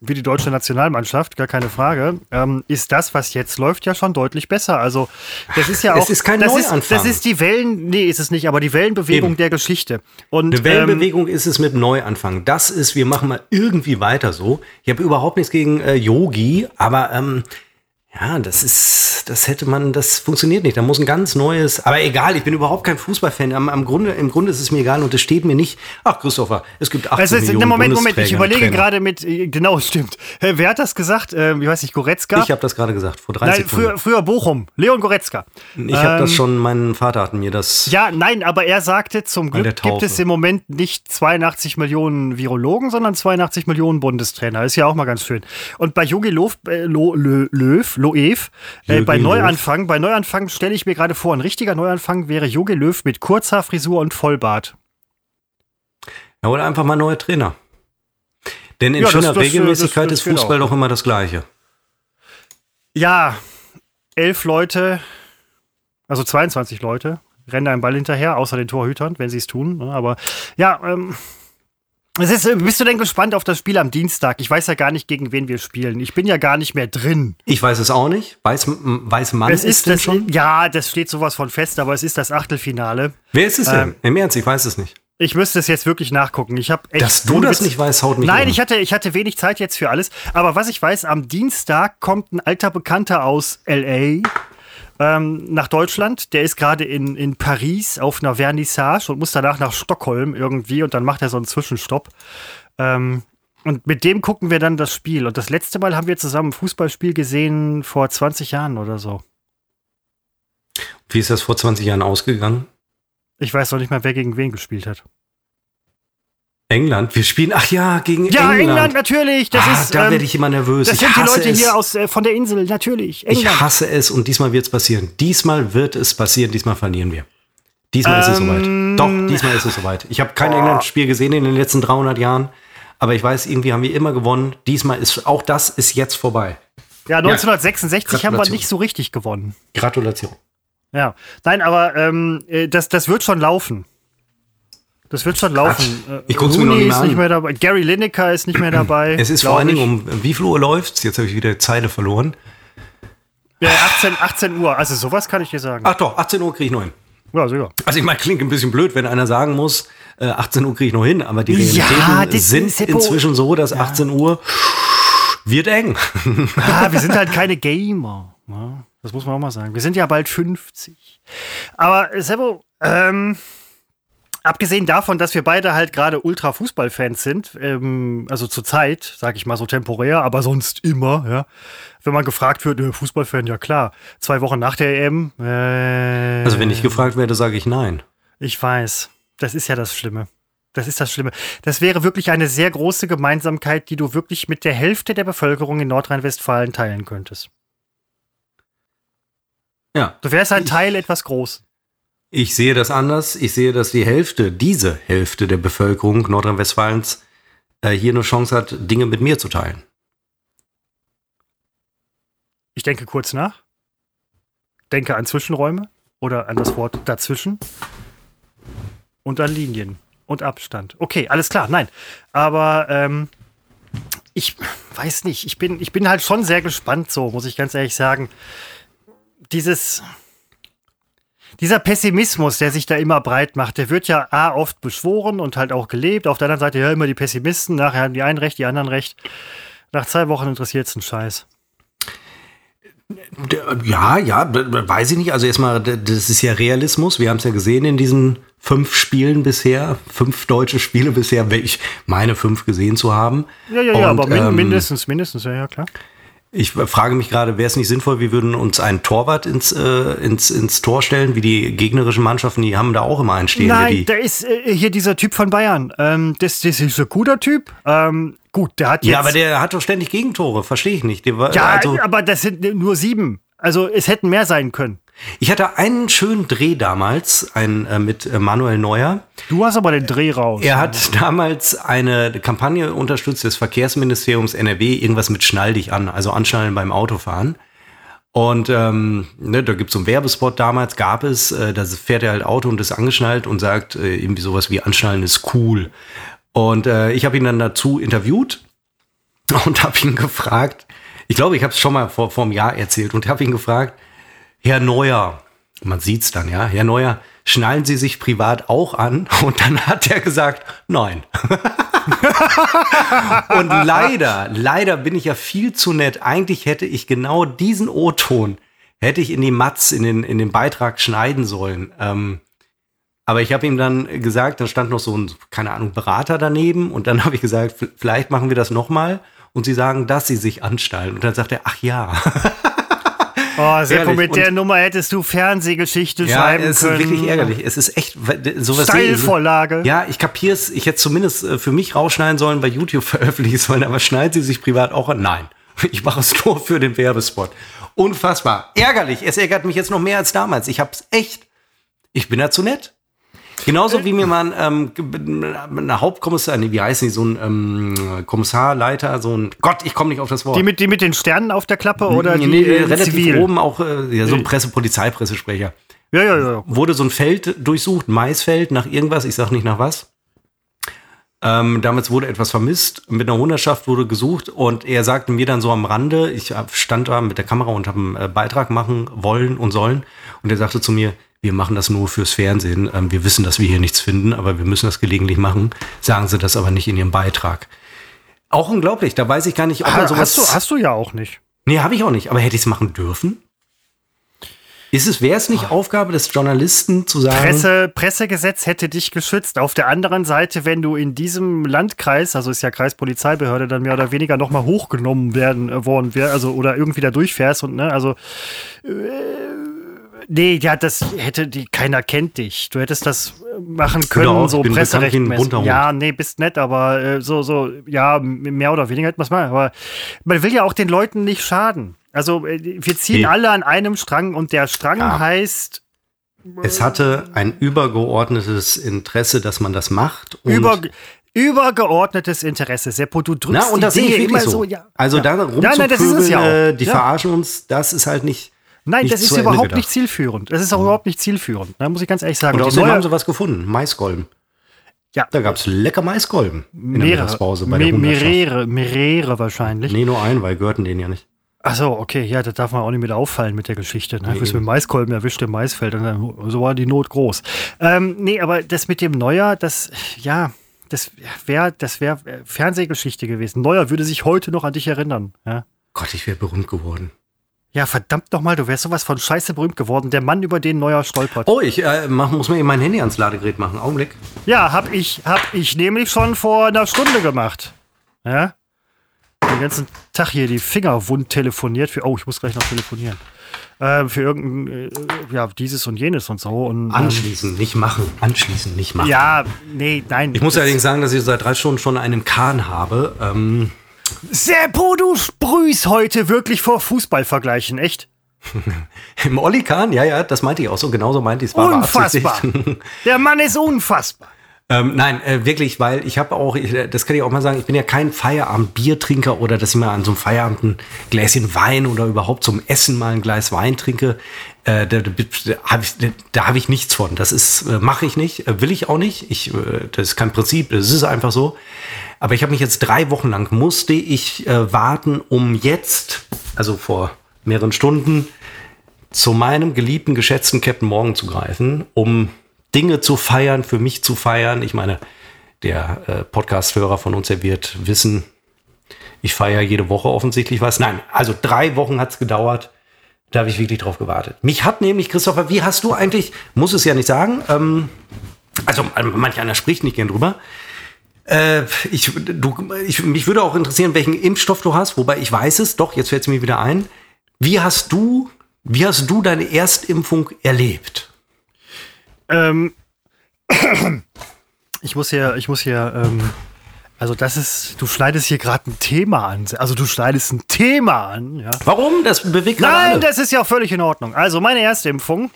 wie die deutsche Nationalmannschaft, gar keine Frage, ähm, ist das, was jetzt läuft, ja schon deutlich besser. Also das ist ja auch. Es ist kein das Neuanfang. Ist, das ist die Wellen, nee, ist es nicht, aber die Wellenbewegung Eben. der Geschichte. Und, Eine Wellenbewegung ähm, ist es mit Neuanfang. Das ist, wir machen mal irgendwie weiter so. Ich habe überhaupt nichts gegen äh, Yogi, aber ähm, ja, das ist, das hätte man, das funktioniert nicht. Da muss ein ganz neues, aber egal, ich bin überhaupt kein Fußballfan. Am, am Grunde, im Grunde ist es mir egal und es steht mir nicht, ach Christopher, es gibt 18 also, Millionen Moment, Moment, ich überlege gerade mit, äh, genau, stimmt. Wer hat das gesagt? Ähm, ich weiß nicht, Goretzka? Ich habe das gerade gesagt, vor 30 Nein, früher, früher Bochum, Leon Goretzka. Ich habe ähm, das schon, mein Vater hat mir das. Ja, nein, aber er sagte, zum Glück gibt es im Moment nicht 82 Millionen Virologen, sondern 82 Millionen Bundestrainer. Ist ja auch mal ganz schön. Und bei Jogi Löw, äh, Löw, Loev. Äh, bei Neuanfang, bei Neuanfang stelle ich mir gerade vor, ein richtiger Neuanfang wäre Jogi Löw mit kurzer Frisur und Vollbart. Ja, oder einfach mal neuer Trainer. Denn in ja, schöner das, das, Regelmäßigkeit das, ist Fußball doch immer das Gleiche. Ja, elf Leute, also 22 Leute, rennen einem Ball hinterher, außer den Torhütern, wenn sie es tun. Ne? Aber ja, ähm, ist, äh, bist du denn gespannt auf das Spiel am Dienstag? Ich weiß ja gar nicht, gegen wen wir spielen. Ich bin ja gar nicht mehr drin. Ich weiß es auch nicht. Weiß, weiß man es ist das schon? Ja, das steht sowas von fest, aber es ist das Achtelfinale. Wer ist es denn? Ähm, Im Ernst, ich weiß es nicht. Ich müsste es jetzt wirklich nachgucken. Ich habe Dass du das nicht weißt, haut mich Nein, um. ich hatte, ich hatte wenig Zeit jetzt für alles. Aber was ich weiß, am Dienstag kommt ein alter Bekannter aus L.A ähm, nach Deutschland. Der ist gerade in, in Paris auf einer Vernissage und muss danach nach Stockholm irgendwie und dann macht er so einen Zwischenstopp. Ähm, und mit dem gucken wir dann das Spiel. Und das letzte Mal haben wir zusammen ein Fußballspiel gesehen vor 20 Jahren oder so. Wie ist das vor 20 Jahren ausgegangen? Ich weiß noch nicht mal, wer gegen wen gespielt hat. England, wir spielen, ach ja, gegen ja, England. Ja, England, natürlich. Das ah, ist, da ähm, werde ich immer nervös. Das ich sind die Leute es. hier aus, äh, von der Insel, natürlich. England. Ich hasse es und diesmal wird es passieren. Diesmal wird es passieren, diesmal verlieren wir. Diesmal ähm, ist es soweit. Ähm, Doch, diesmal ist es soweit. Ich habe kein England-Spiel gesehen in den letzten 300 Jahren, aber ich weiß, irgendwie haben wir immer gewonnen. Diesmal ist, auch das ist jetzt vorbei. Ja, 1966 haben wir nicht so richtig gewonnen. Gratulation. Ja, nein, aber ähm, äh, das, das wird schon laufen. Das wird schon laufen. Ach, ich guck's mir noch nicht, ist nicht mehr dabei. Gary Lineker ist nicht mehr dabei. Es ist vor allen Dingen um wie viel Uhr läuft's? Jetzt habe ich wieder Zeile verloren. Ja, 18, 18 Uhr. Also sowas kann ich dir sagen. Ach doch, 18 Uhr kriege ich noch hin. Ja, sicher. Also ich meine, klingt ein bisschen blöd, wenn einer sagen muss, äh, 18 Uhr kriege ich noch hin, aber die Realitäten ja, sind inzwischen so, dass ja. 18 Uhr wird eng. Ah, wir sind halt keine Gamer. Ne? Das muss man auch mal sagen. Wir sind ja bald 50. Aber Sebo, ähm, abgesehen davon, dass wir beide halt gerade Ultra-Fußballfans sind, ähm, also zur Zeit, sag ich mal so temporär, aber sonst immer, ja. Wenn man gefragt wird, äh, Fußballfan, ja klar. Zwei Wochen nach der EM. Äh, also wenn ich gefragt werde, sage ich nein. Ich weiß. Das ist ja das Schlimme. Das ist das Schlimme. Das wäre wirklich eine sehr große Gemeinsamkeit, die du wirklich mit der Hälfte der Bevölkerung in Nordrhein-Westfalen teilen könntest. Ja. Du wärst ein Teil etwas groß. Ich sehe das anders. Ich sehe, dass die Hälfte, diese Hälfte der Bevölkerung Nordrhein-Westfalens äh, hier eine Chance hat, Dinge mit mir zu teilen. Ich denke kurz nach. Denke an Zwischenräume oder an das Wort dazwischen. Und an Linien und Abstand. Okay, alles klar, nein. Aber ähm, ich weiß nicht, ich bin, ich bin halt schon sehr gespannt, so, muss ich ganz ehrlich sagen. Dieses, dieser Pessimismus, der sich da immer breit macht, der wird ja A, oft beschworen und halt auch gelebt. Auf der anderen Seite ja immer die Pessimisten, nachher haben die einen recht, die anderen recht. Nach zwei Wochen interessiert es einen Scheiß. Ja, ja, weiß ich nicht. Also erstmal, das ist ja Realismus. Wir haben es ja gesehen in diesen fünf Spielen bisher, fünf deutsche Spiele bisher, ich meine fünf gesehen zu haben. Ja, ja, ja, Und, aber ähm, mindestens, mindestens, ja, ja, klar. Ich frage mich gerade, wäre es nicht sinnvoll, wir würden uns einen Torwart ins, äh, ins, ins Tor stellen, wie die gegnerischen Mannschaften, die haben da auch immer einen stehen. Nein, da ist äh, hier dieser Typ von Bayern. Ähm, das, das ist ein guter Typ. Ähm, gut, der hat jetzt. Ja, aber der hat doch ständig Gegentore, verstehe ich nicht. War, ja, also, aber das sind nur sieben. Also es hätten mehr sein können. Ich hatte einen schönen Dreh damals, ein, äh, mit äh, Manuel Neuer. Du hast aber den Dreh raus. Er hat damals eine Kampagne unterstützt des Verkehrsministeriums NRW, irgendwas mit Schnall dich an, also Anschnallen beim Autofahren. Und ähm, ne, da gibt es so einen Werbespot damals, gab es, äh, da fährt er halt Auto und ist angeschnallt und sagt äh, irgendwie sowas wie Anschnallen ist cool. Und äh, ich habe ihn dann dazu interviewt und habe ihn gefragt, ich glaube, ich habe es schon mal vor, vor einem Jahr erzählt und habe ihn gefragt, Herr Neuer, man sieht's dann, ja, Herr Neuer, schnallen Sie sich privat auch an? Und dann hat er gesagt, nein. und leider, leider bin ich ja viel zu nett. Eigentlich hätte ich genau diesen O-Ton, hätte ich in die Matz, in den, in den Beitrag schneiden sollen. Ähm, aber ich habe ihm dann gesagt, dann stand noch so ein, keine Ahnung, Berater daneben und dann habe ich gesagt, vielleicht machen wir das nochmal und sie sagen, dass sie sich anstallen. Und dann sagt er, ach ja. Oh, Seppo, mit der Nummer hättest du Fernsehgeschichte ja, schreiben es können. Es ist wirklich ärgerlich. Es ist echt sowas. Steilvorlage. Ja, ich kapier's. Ich hätte zumindest äh, für mich rausschneiden sollen, bei YouTube veröffentlichen sollen, aber schneiden sie sich privat auch an? Nein. Ich mache es nur für den Werbespot. Unfassbar. Ärgerlich. Es ärgert mich jetzt noch mehr als damals. Ich hab's echt. Ich bin da zu nett. Genauso wie mir mal ähm, eine Hauptkommissar, nee, wie heißen die, so ein ähm, Kommissarleiter, so ein Gott, ich komme nicht auf das Wort. Die mit, die mit den Sternen auf der Klappe oder nee, die nee, relativ zivil? oben auch äh, ja, so ein Presse, Polizeipressesprecher. Ja, ja, ja. Wurde so ein Feld durchsucht, Maisfeld, nach irgendwas, ich sag nicht nach was. Ähm, damals wurde etwas vermisst, mit einer Hunderschaft wurde gesucht und er sagte mir dann so am Rande, ich stand da mit der Kamera und habe einen äh, Beitrag machen wollen und sollen und er sagte zu mir, wir machen das nur fürs Fernsehen. Ähm, wir wissen, dass wir hier nichts finden, aber wir müssen das gelegentlich machen. Sagen Sie das aber nicht in Ihrem Beitrag. Auch unglaublich, da weiß ich gar nicht, ob man sowas. Hast du, hast du ja auch nicht. Nee, habe ich auch nicht. Aber hätte ich es machen dürfen? Ist es, wäre es nicht oh. Aufgabe des Journalisten zu sagen? Presse, Pressegesetz hätte dich geschützt. Auf der anderen Seite, wenn du in diesem Landkreis, also ist ja Kreispolizeibehörde, dann mehr oder weniger nochmal hochgenommen werden äh, worden wäre, also oder irgendwie da durchfährst und ne, also äh, Nee, ja, das hätte die, keiner kennt dich. Du hättest das machen können, auch, so presserechtmäßig. Ja, nee, bist nett, aber äh, so, so, ja, mehr oder weniger hätte man es mal. Aber man will ja auch den Leuten nicht schaden. Also, äh, wir ziehen nee. alle an einem Strang und der Strang ja. heißt. Es hatte ein übergeordnetes Interesse, dass man das macht. Über, Übergeordnetes Interesse. Seppo, du drückst Na, und das die Dinge immer so. so. Ja. Also ja. da Nein, nein, es ja auch. äh, die verarschen uns, das ist halt nicht. Nein, das ist überhaupt gedacht. nicht zielführend. Das ist auch überhaupt nicht zielführend. Da muss ich ganz ehrlich sagen. Und außerdem haben sie was gefunden. Maiskolben. ja, Da gab es lecker Maiskolben in der Mittagspause bei der me- mehrere, mehrere wahrscheinlich. Nee, nur ein, weil gehörten denen ja nicht. Ach so, okay, ja, das darf man auch nicht mit auffallen mit der Geschichte. Ne? Nee, mit Maiskolben erwischt im Maisfeld und dann, so war die Not groß. Ähm, nee, aber das mit dem Neuer, das, ja, das wäre das wär Fernsehgeschichte gewesen. Neuer würde sich heute noch an dich erinnern. Ja, Gott, ich wäre berühmt geworden. Ja verdammt nochmal, du wärst sowas von scheiße berühmt geworden. Der Mann, über den Neuer stolpert. Oh, ich äh, mach, muss mir eben mein Handy ans Ladegerät machen. Augenblick. Ja, hab ich, hab ich nämlich schon vor einer Stunde gemacht. Ja? Den ganzen Tag hier die Finger wund telefoniert für, oh, ich muss gleich noch telefonieren. Ähm, für irgendein, äh, ja, dieses und jenes und so. Und, ähm, Anschließen, nicht machen. Anschließen, nicht machen. ja, nee, nein. Ich muss allerdings sagen, dass ich seit drei Stunden schon einen Kahn habe. Ähm, Seppo, du sprühst heute wirklich vor Fußballvergleichen, echt? Im Olli Kahn, ja, ja, das meinte ich auch so. Genauso meinte ich es. Unfassbar. Der Mann ist unfassbar. Ähm, nein, äh, wirklich, weil ich habe auch, ich, äh, das kann ich auch mal sagen, ich bin ja kein Feierabend-Biertrinker oder dass ich mal an so einem Feierabend ein Gläschen Wein oder überhaupt zum Essen mal ein Glas Wein trinke. Äh, da da, da habe ich, nichts von. Das ist, äh, mache ich nicht, äh, will ich auch nicht. Ich, das ist kein Prinzip, das ist einfach so. Aber ich habe mich jetzt drei Wochen lang musste ich äh, warten, um jetzt, also vor mehreren Stunden, zu meinem geliebten, geschätzten Captain Morgan zu greifen, um Dinge zu feiern, für mich zu feiern. Ich meine, der äh, Podcast-Hörer von uns, der wird wissen, ich feiere jede Woche offensichtlich was. Nein, also drei Wochen hat's gedauert. Da habe ich wirklich drauf gewartet. Mich hat nämlich, Christopher, wie hast du eigentlich, muss es ja nicht sagen, ähm, also äh, manch einer spricht nicht gern drüber. Äh, ich, du, ich, mich würde auch interessieren, welchen Impfstoff du hast, wobei ich weiß es, doch, jetzt fällt es mir wieder ein. Wie hast du, wie hast du deine Erstimpfung erlebt? Ähm, ich muss hier, ich muss hier, ähm, also das ist, du schneidest hier gerade ein Thema an. Also du schneidest ein Thema an, ja. Warum? Das bewegt Nein, alle. das ist ja auch völlig in Ordnung. Also meine erste Impfung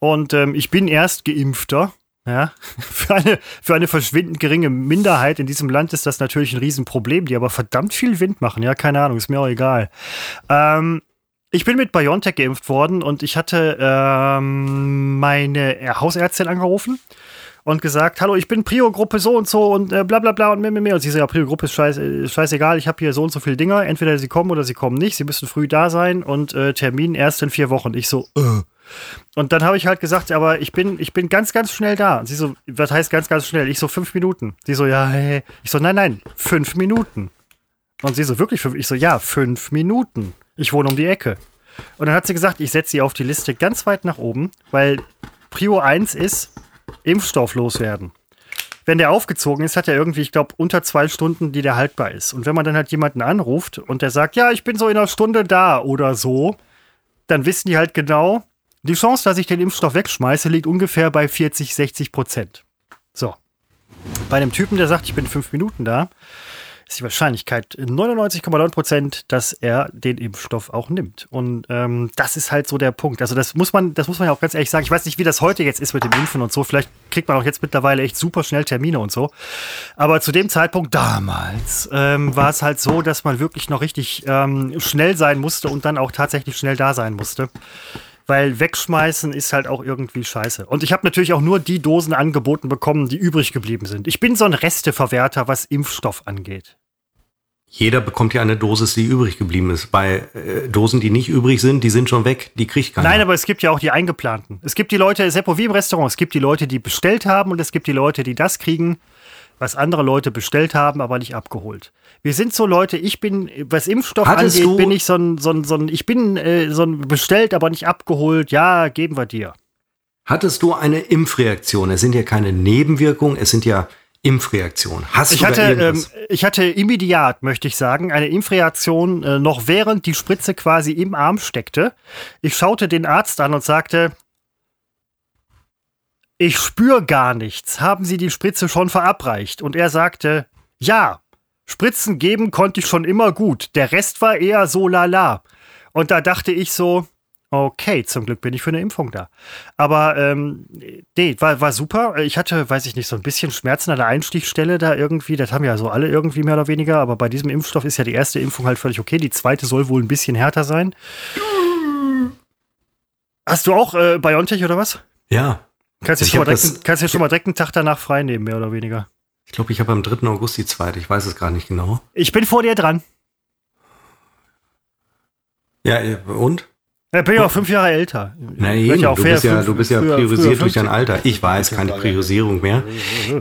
und ähm, ich bin erst geimpfter. Ja, für eine, für eine verschwindend geringe Minderheit in diesem Land ist das natürlich ein Riesenproblem, die aber verdammt viel Wind machen. Ja, keine Ahnung, ist mir auch egal. Ähm, ich bin mit BioNTech geimpft worden und ich hatte ähm, meine Hausärztin angerufen und gesagt, hallo, ich bin Prio-Gruppe so und so und äh, bla bla bla und mehr, mehr, mehr. Und sie so, ja, Prio-Gruppe ist scheiß, äh, scheißegal, ich habe hier so und so viele Dinger, entweder sie kommen oder sie kommen nicht, sie müssen früh da sein und äh, Termin erst in vier Wochen. Ich so, äh. Und dann habe ich halt gesagt, aber ich bin, ich bin ganz, ganz schnell da. Und sie so, was heißt ganz, ganz schnell? Ich so, fünf Minuten. Sie so, ja, hey. Ich so, nein, nein, fünf Minuten. Und sie so, wirklich fünf? Ich so, ja, fünf Minuten. Ich wohne um die Ecke. Und dann hat sie gesagt, ich setze sie auf die Liste ganz weit nach oben, weil Prio 1 ist Impfstoff loswerden. Wenn der aufgezogen ist, hat er irgendwie, ich glaube, unter zwei Stunden, die der haltbar ist. Und wenn man dann halt jemanden anruft und der sagt, ja, ich bin so in einer Stunde da oder so, dann wissen die halt genau, die Chance, dass ich den Impfstoff wegschmeiße, liegt ungefähr bei 40, 60 Prozent. So. Bei einem Typen, der sagt, ich bin fünf Minuten da, ist die Wahrscheinlichkeit 99,9 Prozent, dass er den Impfstoff auch nimmt. Und ähm, das ist halt so der Punkt. Also das muss man, das muss man ja auch ganz ehrlich sagen. Ich weiß nicht, wie das heute jetzt ist mit dem Impfen und so. Vielleicht kriegt man auch jetzt mittlerweile echt super schnell Termine und so. Aber zu dem Zeitpunkt damals ähm, war es halt so, dass man wirklich noch richtig ähm, schnell sein musste und dann auch tatsächlich schnell da sein musste. Weil wegschmeißen ist halt auch irgendwie scheiße. Und ich habe natürlich auch nur die Dosen angeboten bekommen, die übrig geblieben sind. Ich bin so ein Resteverwerter, was Impfstoff angeht. Jeder bekommt ja eine Dosis, die übrig geblieben ist. Bei äh, Dosen, die nicht übrig sind, die sind schon weg, die kriegt keiner. Nein, aber es gibt ja auch die eingeplanten. Es gibt die Leute, Seppo, wie im Restaurant, es gibt die Leute, die bestellt haben und es gibt die Leute, die das kriegen, was andere Leute bestellt haben, aber nicht abgeholt. Wir sind so Leute, ich bin, was Impfstoff Hattest angeht, bin ich so ein, so ein, so ein ich bin äh, so ein bestellt, aber nicht abgeholt. Ja, geben wir dir. Hattest du eine Impfreaktion? Es sind ja keine Nebenwirkungen, es sind ja Impfreaktionen. Hast Ich du hatte, ähm, ich hatte immediat, möchte ich sagen, eine Impfreaktion, äh, noch während die Spritze quasi im Arm steckte. Ich schaute den Arzt an und sagte, ich spüre gar nichts. Haben Sie die Spritze schon verabreicht? Und er sagte, ja, Spritzen geben konnte ich schon immer gut. Der Rest war eher so lala. Und da dachte ich so, Okay, zum Glück bin ich für eine Impfung da. Aber ähm, nee, war, war super. Ich hatte, weiß ich nicht, so ein bisschen Schmerzen an der Einstichstelle da irgendwie. Das haben ja so alle irgendwie mehr oder weniger. Aber bei diesem Impfstoff ist ja die erste Impfung halt völlig okay. Die zweite soll wohl ein bisschen härter sein. Hast du auch äh, BioNTech oder was? Ja. Kannst du Ich schon, mal hab direkt- das- kannst du schon mal direkt einen Tag danach frei nehmen, mehr oder weniger. Ich glaube, ich habe am 3. August die zweite. Ich weiß es gar nicht genau. Ich bin vor dir dran. Ja, und? Ich bin ja auch fünf Jahre älter. Na eben, ja du, bist ja, du bist ja früher- priorisiert früher durch dein 50. Alter. Ich weiß, keine Priorisierung mehr.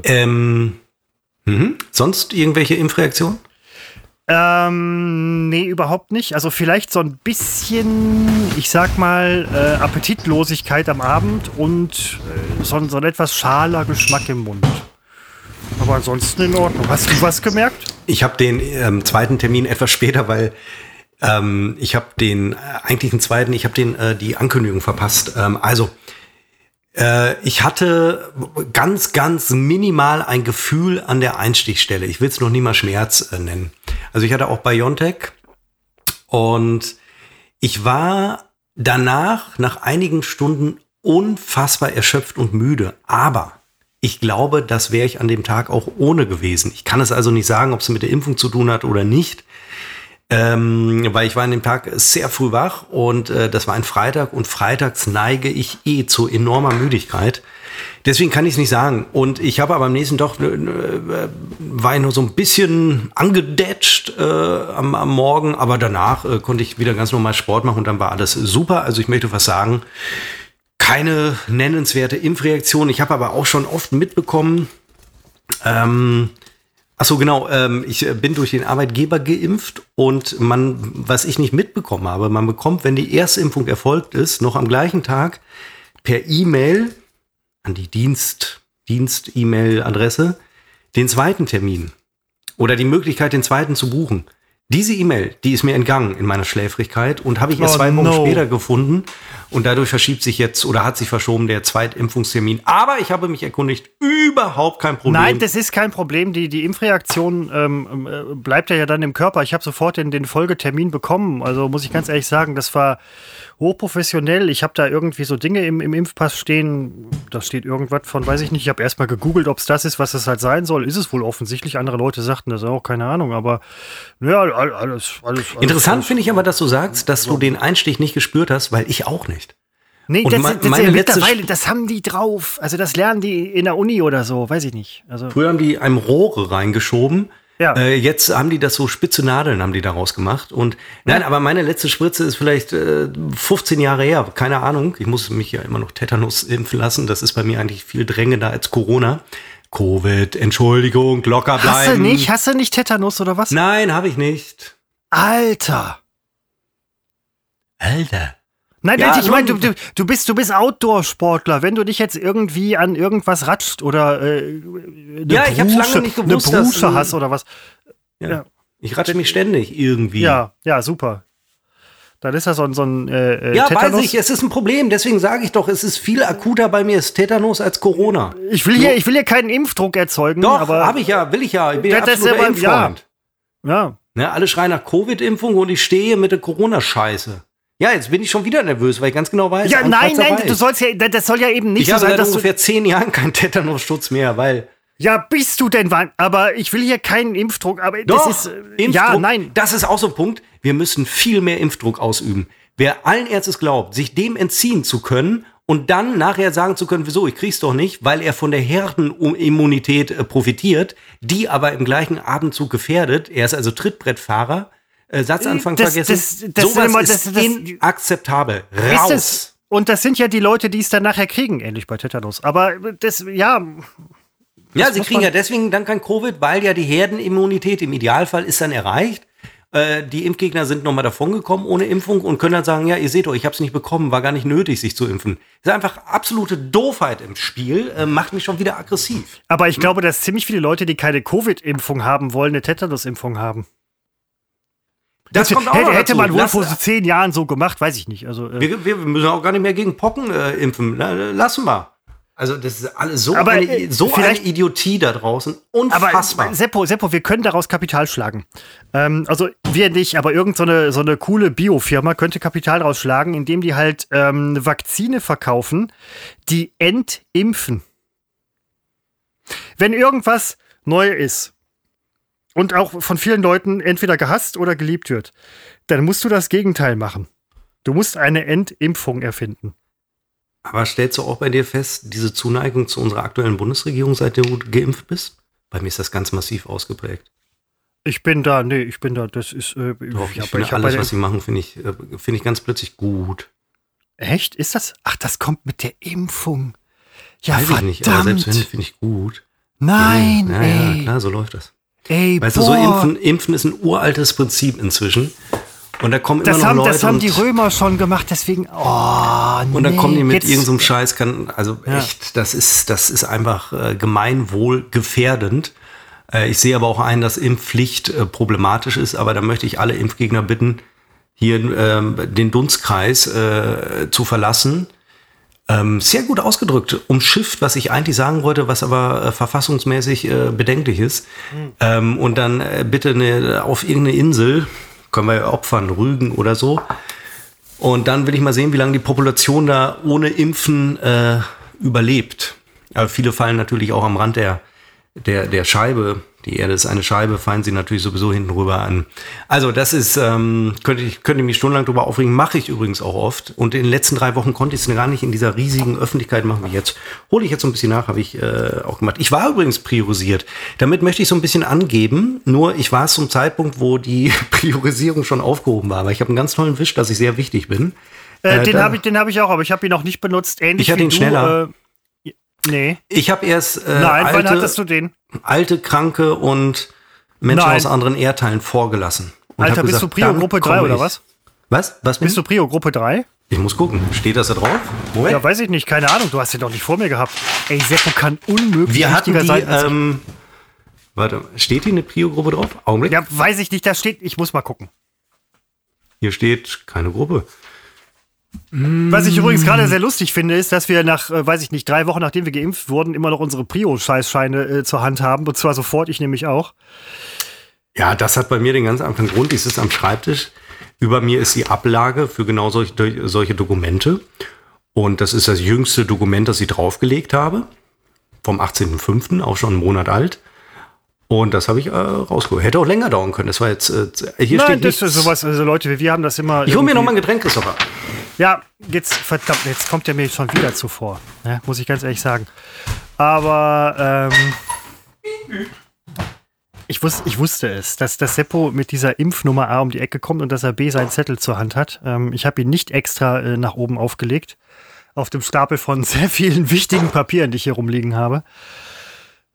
Ähm, mhm. Sonst irgendwelche Impfreaktionen? Ähm, nee, überhaupt nicht. Also vielleicht so ein bisschen, ich sag mal, äh, Appetitlosigkeit am Abend und äh, so, so ein etwas schaler Geschmack im Mund. Aber ansonsten in Ordnung. Hast du was gemerkt? Ich habe den ähm, zweiten Termin etwas später, weil ähm, ich habe den äh, eigentlichen zweiten, ich habe den äh, die Ankündigung verpasst. Ähm, also äh, ich hatte ganz, ganz minimal ein Gefühl an der Einstichstelle. Ich will es noch nie mal Schmerz äh, nennen. Also ich hatte auch Biontech und ich war danach nach einigen Stunden unfassbar erschöpft und müde. Aber ich glaube, das wäre ich an dem Tag auch ohne gewesen. Ich kann es also nicht sagen, ob es mit der Impfung zu tun hat oder nicht. Ähm, weil ich war an dem Tag sehr früh wach und äh, das war ein Freitag und freitags neige ich eh zu enormer Müdigkeit. Deswegen kann ich es nicht sagen. Und ich habe aber am nächsten Tag äh, äh, war ich nur so ein bisschen angedetscht äh, am, am Morgen, aber danach äh, konnte ich wieder ganz normal Sport machen und dann war alles super. Also ich möchte was sagen. Keine nennenswerte Impfreaktion. Ich habe aber auch schon oft mitbekommen, ähm, Ach so, genau. Ähm, ich äh, bin durch den Arbeitgeber geimpft und man, was ich nicht mitbekommen habe, man bekommt, wenn die Erstimpfung erfolgt ist, noch am gleichen Tag per E-Mail an die Dienst, Dienst-E-Mail-Adresse den zweiten Termin oder die Möglichkeit, den zweiten zu buchen. Diese E-Mail, die ist mir entgangen in meiner Schläfrigkeit und habe ich erst Oh, zwei Wochen no. später gefunden und dadurch verschiebt sich jetzt oder hat sich verschoben der Zweitimpfungstermin. Aber ich habe mich erkundigt, überhaupt kein Problem. Nein, das ist kein Problem. Die, die Impfreaktion ähm, äh, bleibt ja dann im Körper. Ich habe sofort den, den Folgetermin bekommen. Also muss ich ganz ehrlich sagen, das war hochprofessionell. Ich habe da irgendwie so Dinge im, im Impfpass stehen. Da steht irgendwas von, weiß ich nicht. Ich habe erstmal gegoogelt, ob es das ist, was es halt sein soll. Ist es wohl offensichtlich. Andere Leute sagten das auch, keine Ahnung. Aber ja, alles, alles, alles. Interessant finde ich aber, dass du sagst, dass du den Einstich nicht gespürt hast, weil ich auch nicht. Nee, das, das, meine das, letzte mittlerweile, das haben die drauf. Also das lernen die in der Uni oder so, weiß ich nicht. Also Früher haben die einem Rohre reingeschoben. Ja. Äh, jetzt haben die das so spitze Nadeln haben die daraus gemacht. Und nein, aber meine letzte Spritze ist vielleicht äh, 15 Jahre her. Keine Ahnung. Ich muss mich ja immer noch Tetanus impfen lassen. Das ist bei mir eigentlich viel drängender als Corona. Covid, Entschuldigung, locker bleiben. hast du nicht? Hast du nicht Tetanus oder was? Nein, habe ich nicht. Alter. Alter. Nein, Ja, ich meine, du, du, du bist, du bist Outdoor-Sportler. Wenn du dich jetzt irgendwie an irgendwas ratscht oder äh, eine Ja, ich hab's lange nicht gewusst, eine dass- Brusche hast oder was. Ja. Ja. Ich ratsche mich ständig irgendwie. Ja, ja, super. Dann ist das so ein, so ein äh, äh, Ja, Tetanus. weiß ich, es ist ein Problem. Deswegen sage ich doch, es ist viel akuter bei mir ist Tetanus als Corona. Ich will hier, ich will hier keinen Impfdruck erzeugen, Doch, aber habe ich ja, will ich ja. Ich bin ja Das ist absoluter aber- Impffreund. ja. Ne, alle schreien nach Covid-Impfung und ich stehe mit der Corona-Scheiße. Ja, jetzt bin ich schon wieder nervös, weil ich ganz genau weiß. Ja, ein nein, nein, Weiß. du sollst ja, das soll ja eben nicht ich so habe sein, seit dass du, ungefähr zehn Jahren keinen Tetanusschutz mehr, weil Ja, bist du denn wann? Aber ich will hier keinen Impfdruck, aber Doch, das ist äh, Impfdruck, ja, nein. Das ist auch so ein Punkt. Wir müssen viel mehr Impfdruck ausüben. Wer allen Ernstes glaubt, sich dem entziehen zu können und dann nachher sagen zu können, wieso, ich krieg's doch nicht, weil er von der Herdenimmunität äh, profitiert, die aber im gleichen Abendzug gefährdet. Er ist also Trittbrettfahrer. Äh, Satzanfang Das- vergessen. das- das Sowas immer- ist das- das- inakzeptabel. Ist Raus. und das sind ja die Leute, die es dann nachher kriegen, ähnlich bei Tetanus. Aber das, ja, Ja, sie kriegen ja deswegen dann kein Covid, weil ja die Herdenimmunität im Idealfall ist dann erreicht. Äh, die Impfgegner sind nochmal davongekommen ohne Impfung und können dann sagen, ja, ihr seht doch, ich habe es nicht bekommen, war gar nicht nötig, sich zu impfen. Das ist einfach absolute Doofheit im Spiel, äh, macht mich schon wieder aggressiv. aber ich glaube, dass ziemlich viele Leute, die keine Covid-Impfung haben wollen, eine Tetanus-Impfung haben. Das kommt auch hätte, noch hätte man wohl Lass- vor so zehn Jahren so gemacht, weiß ich nicht. Also, äh, wir, wir müssen auch gar nicht mehr gegen Pocken äh, impfen. Na, lassen wir. Also das ist alles so, Aber, eine, äh, so eine vielleicht- Idiotie da draußen. Aber Unfassbar. Seppo, Seppo, wir können daraus Kapital schlagen. Ähm, also wir nicht, aber irgendeine so eine, so eine coole Biofirma könnte Kapital daraus schlagen, indem die halt ähm, eine Vakzine verkaufen, die entimpfen. Wenn irgendwas neu ist und auch von vielen Leuten entweder gehasst oder geliebt wird, dann musst du das Gegenteil machen. Du musst eine Entimpfung erfinden. Aber stellst du auch bei dir fest, diese Zuneigung zu unserer aktuellen Bundesregierung, seit du geimpft bist? Bei mir ist das ganz massiv ausgeprägt. Ich bin da, nee, ich bin da, das ist, äh, Doch, ich hab- finde bei alles, was sie machen, finde ich, äh, finde ich ganz plötzlich gut. Echt? Ist das? Ach, das kommt mit der Impfung. Ja, Weiß ich verdammt. nicht, aber selbst wenn, finde ich gut. Nein, ja, ey. ja, klar, so läuft das. Ey, Weißt boah. du, so impfen, impfen ist ein uraltes Prinzip inzwischen. Und da kommen immer das noch haben, Leute das haben die Römer schon gemacht, deswegen. Oh, und dann nee, kommen die mit irgendeinem Scheiß, kann, also Ja. echt, das ist, das ist einfach äh, gemeinwohlgefährdend. Äh, ich sehe aber auch ein, dass Impfpflicht äh, problematisch ist, aber da möchte ich alle Impfgegner bitten, hier ähm, den Dunstkreis äh, zu verlassen. Ähm, sehr gut ausgedrückt, umschifft, was ich eigentlich sagen wollte, was aber äh, verfassungsmäßig äh, bedenklich ist. Ähm, und dann äh, bitte eine, auf irgendeine Insel, können wir ja opfern, Rügen oder so. Und dann will ich mal sehen, wie lange die Population da ohne Impfen äh, überlebt. Aber viele fallen natürlich auch am Rand der, der, der Scheibe. Die Erde ist eine Scheibe, fallen sie natürlich sowieso hinten rüber an. Also das ist, ähm, könnte ich, könnte ich mich stundenlang drüber aufregen, mache ich übrigens auch oft. Und in den letzten drei Wochen konnte ich es gar nicht in dieser riesigen Öffentlichkeit machen wie jetzt. Hole ich jetzt so ein bisschen nach, habe ich äh, auch gemacht. Ich war übrigens priorisiert. Damit möchte ich so ein bisschen angeben. Nur ich war es zum Zeitpunkt, wo die Priorisierung schon aufgehoben war. Aber ich habe einen ganz tollen Wisch, dass ich sehr wichtig bin. Äh, Äh, den habe ich, den hab ich auch, aber ich habe ihn noch nicht benutzt. Ähnlich Ich hatte ihn du, schneller. Äh, nee. Ich habe erst äh, Nein, wann alte, hattest du den? alte, kranke und Menschen Nein. aus anderen Erdteilen vorgelassen. Alter, bist du Prio Gruppe komm 3 oder was? Was? Was Bist du Prio Gruppe 3? Ich muss gucken. Steht das da drauf? Moment. Ja, weiß ich nicht, keine Ahnung. Du hast den doch nicht vor mir gehabt. Ey, Seppo kann unmöglich Wir hatten die, sein. ähm, warte, steht hier eine Prio-Gruppe drauf? Augenblick. ja, weiß ich nicht, da steht, ich muss mal gucken. Hier steht keine Gruppe. Was ich übrigens gerade sehr lustig finde, ist, dass wir nach, äh, weiß ich nicht, drei Wochen nachdem wir geimpft wurden, immer noch unsere Prio-Scheißscheine äh, zur Hand haben. Und zwar sofort, ich nämlich auch. Ja, das hat bei mir den ganz einfachen Grund. Ich sitze am Schreibtisch. Über mir ist die Ablage für genau solche, solche Dokumente. Und das ist das jüngste Dokument, das ich draufgelegt habe. Vom 18.05., auch schon einen Monat alt. Und das habe ich äh, rausgeholt. Hätte auch länger dauern können. Das war jetzt, äh, hier Nein, steht das nichts. ist sowas, also Leute, wie wir haben das immer. Ich hole mir noch mal ein Getränk, Christopher. Ja, jetzt, verdammt, jetzt kommt er mir schon wieder zuvor. Ne, muss ich ganz ehrlich sagen. Aber, ähm, ich, wus ich wusste es, dass, dass Seppo mit dieser Impfnummer A um die Ecke kommt und dass er B seinen Zettel zur Hand hat. Ähm, ich habe ihn nicht extra äh, nach oben aufgelegt. Auf dem Stapel von sehr vielen wichtigen Papieren, die ich hier rumliegen habe.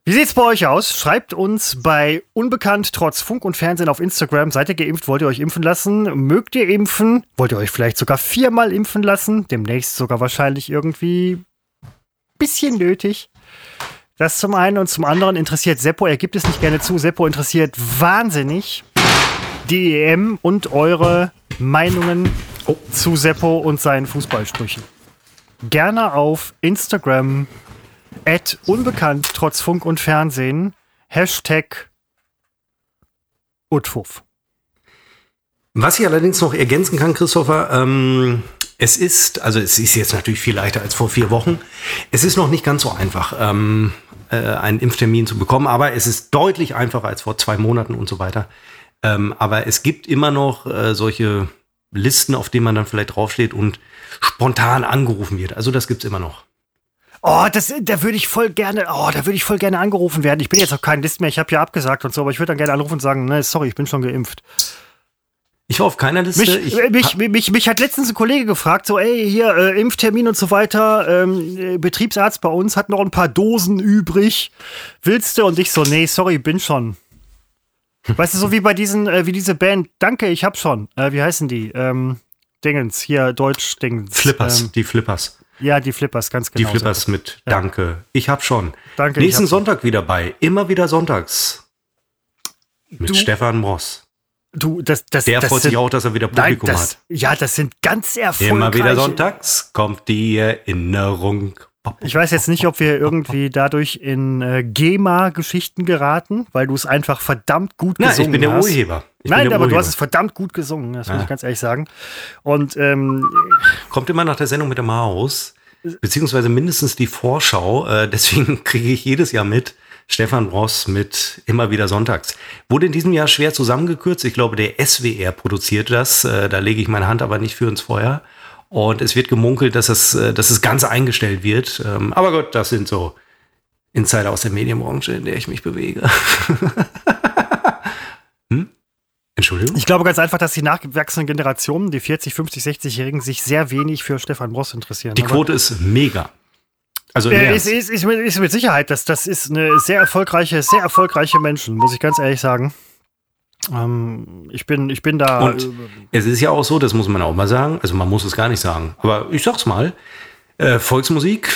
Wie sieht's bei euch aus? Schreibt uns bei Unbekannt trotz Funk und Fernsehen auf Instagram. Seid ihr geimpft? Wollt ihr euch impfen lassen? Mögt ihr impfen? Wollt ihr euch vielleicht sogar viermal impfen lassen? Demnächst sogar wahrscheinlich irgendwie bisschen nötig. Das zum einen und zum anderen interessiert Seppo, er gibt es nicht gerne zu, Seppo interessiert wahnsinnig die EM und eure Meinungen zu Seppo und seinen Fußballsprüchen. Gerne auf Instagram at unbekannt trotz Funk und Fernsehen Hashtag Utfuff. Was ich allerdings noch ergänzen kann, Christopher, ähm, es ist, also es ist jetzt natürlich viel leichter als vor vier Wochen. Es ist noch nicht ganz so einfach, ähm, äh, einen Impftermin zu bekommen, aber es ist deutlich einfacher als vor zwei Monaten und so weiter. Ähm, aber es gibt immer noch äh, solche Listen, auf denen man dann vielleicht draufsteht und spontan angerufen wird. Also das gibt's immer noch. Oh, das, da würde ich voll gerne, oh, da würde ich voll gerne angerufen werden. Ich bin jetzt auch kein List mehr, ich habe ja abgesagt und so, aber ich würde dann gerne anrufen und sagen, ne, sorry, ich bin schon geimpft. Ich war auf keiner Liste. Mich, ich, äh, mich, mich, mich hat letztens ein Kollege gefragt, so, ey, hier, äh, Impftermin und so weiter, ähm, äh, Betriebsarzt bei uns hat noch ein paar Dosen übrig. Willst du? Und ich so, nee, sorry, bin schon. Weißt du, so wie bei diesen, äh, wie diese Band, danke, ich hab schon. Äh, wie heißen die? Ähm, Dingens, hier, Deutsch-Dingens. Flippers, Ähm, die Flippers. Ja, die Flippers, ganz Die genau. Flippers mit Danke. Ich hab schon. Danke, Nächsten hab schon. Sonntag wieder bei. Immer wieder sonntags. Mit Du- Stefan Moss. Du, das, das, Der das freut sind, sich auch, dass er wieder Nein, Publikum das, hat. ja, das sind ganz erfolgreiche. Immer wieder sonntags kommt die Erinnerung. Ich weiß jetzt nicht, ob wir irgendwie dadurch in äh, GEMA-Geschichten geraten, weil du es einfach verdammt gut Nein, gesungen ich bin der hast. Urheber. Ich Nein, der aber du Urheber. hast es verdammt gut gesungen, das muss Ja. ich ganz ehrlich sagen. Und ähm, Kommt immer nach der Sendung mit der Maus, beziehungsweise mindestens die Vorschau. Äh, deswegen kriege ich jedes Jahr mit Stefan Ross mit immer wieder sonntags. Wurde in diesem Jahr schwer zusammengekürzt. Ich glaube, der SWR produziert das. Äh, da lege ich meine Hand aber nicht für ins Feuer. Und es wird gemunkelt, dass es, äh, dass es ganz eingestellt wird. Ähm, aber Gott, das sind so Insider aus der Medienbranche, in der ich mich bewege. hm? Entschuldigung? ich glaube ganz einfach, dass die nachgewachsenen Generationen, die 40, 50, 60-Jährigen, sich sehr wenig für Stefan Ross interessieren. Die Aber- Quote ist mega. Also Äh, ist, ist, ist, mit, ist mit Sicherheit, das, das ist eine sehr erfolgreiche, sehr erfolgreiche Menschen, muss ich ganz ehrlich sagen. Ähm, ich, bin, ich bin da. Und äh, es ist ja auch so, das muss man auch mal sagen, also man muss es gar nicht sagen, aber ich sag's mal, äh, Volksmusik,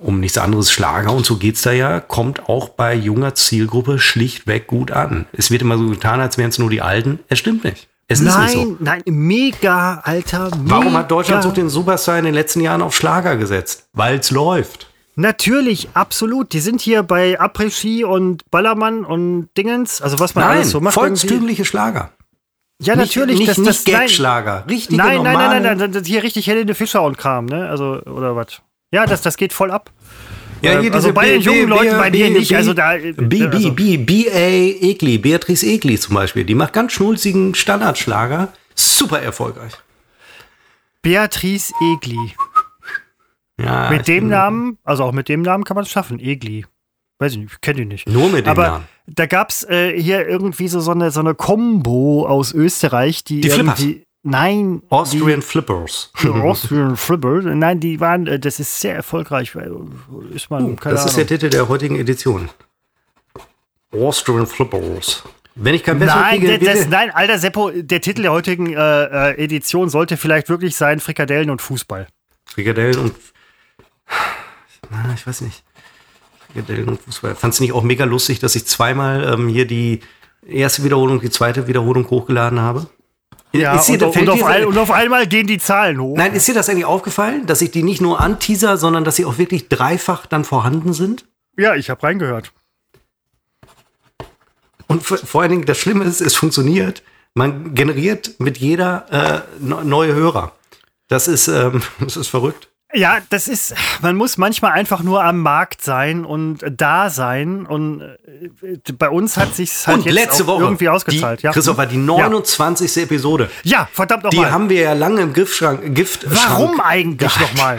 um nichts anderes Schlager und so geht's da ja, kommt auch bei junger Zielgruppe schlichtweg gut an. Es wird immer so getan, als wären es nur die Alten. Es stimmt nicht. Es ist nein, nicht so. nein, mega, Alter. Warum mega. hat Deutschland so den Superstar in den letzten Jahren auf Schlager gesetzt? Weil's läuft. Natürlich, absolut. Die sind hier bei Après-Ski und Ballermann und Dingens. Also, was man Nein, alles so macht. irgendwie. volkstümliche Schlager. Ja, natürlich. Nicht, das, nicht, das, nicht nein, Gag-Schlager. Richtige, nein, nein, nein, nein, nein, das- hier richtig Helene Fischer und Kram, ne? Also, oder was? Ja, das, das geht voll ab. Ja, hier also diese bei den B- jungen B- Leuten, B- bei dir B- nicht. Also da. B, B, also, B, B, A, Egli, Beatrice Egli zum Beispiel. Die macht ganz schnulzigen Standardschlager. Super erfolgreich. Beatrice Egli. Ja, Mit ich dem Namen, also auch mit dem Namen kann man es schaffen. Egli. Weiß ich nicht, kenne die nicht. Nur mit dem Aber Namen. da gab es äh, hier irgendwie so, so eine, so eine Combo aus Österreich, die, Die Flippers. irgendwie. Nein. Austrian Flippers. Die, Austrian Flipper. Nein, die waren, äh, das ist sehr erfolgreich. weil, äh, Ist man, keine Oh, Das ist der Ahnung. Titel der heutigen Edition. Austrian Flippers. Wenn ich kein besser Nein, kriege, das, das, nein, alter Seppo, der Titel der heutigen äh, äh, Edition sollte vielleicht wirklich sein Frikadellen und Fußball. Frikadellen und. Na, ich weiß nicht. Und Fußball. Fandst du nicht auch mega lustig, dass ich zweimal ähm, hier die erste Wiederholung, die zweite Wiederholung hochgeladen habe? Ja, Ist dir- und, und, fällt auf dir- ein, und auf einmal gehen die Zahlen hoch. Nein, ist dir das eigentlich aufgefallen, dass ich die nicht nur anteaser, sondern dass sie auch wirklich dreifach dann vorhanden sind? Ja, ich habe reingehört. Und vor vor allen Dingen, das Schlimme ist, es funktioniert. Man generiert mit jeder äh, ne- neue Hörer. Das ist, ähm, das ist verrückt. Ja, das ist, man muss manchmal einfach nur am Markt sein und da sein. Und äh, bei uns hat sich halt Und jetzt letzte auch Woche, irgendwie ausgezahlt. die, ja. Christopher, die 29. Episode. ja, verdammt Die nochmal. haben wir ja lange im Giftschrank. Gift Warum eigentlich nochmal?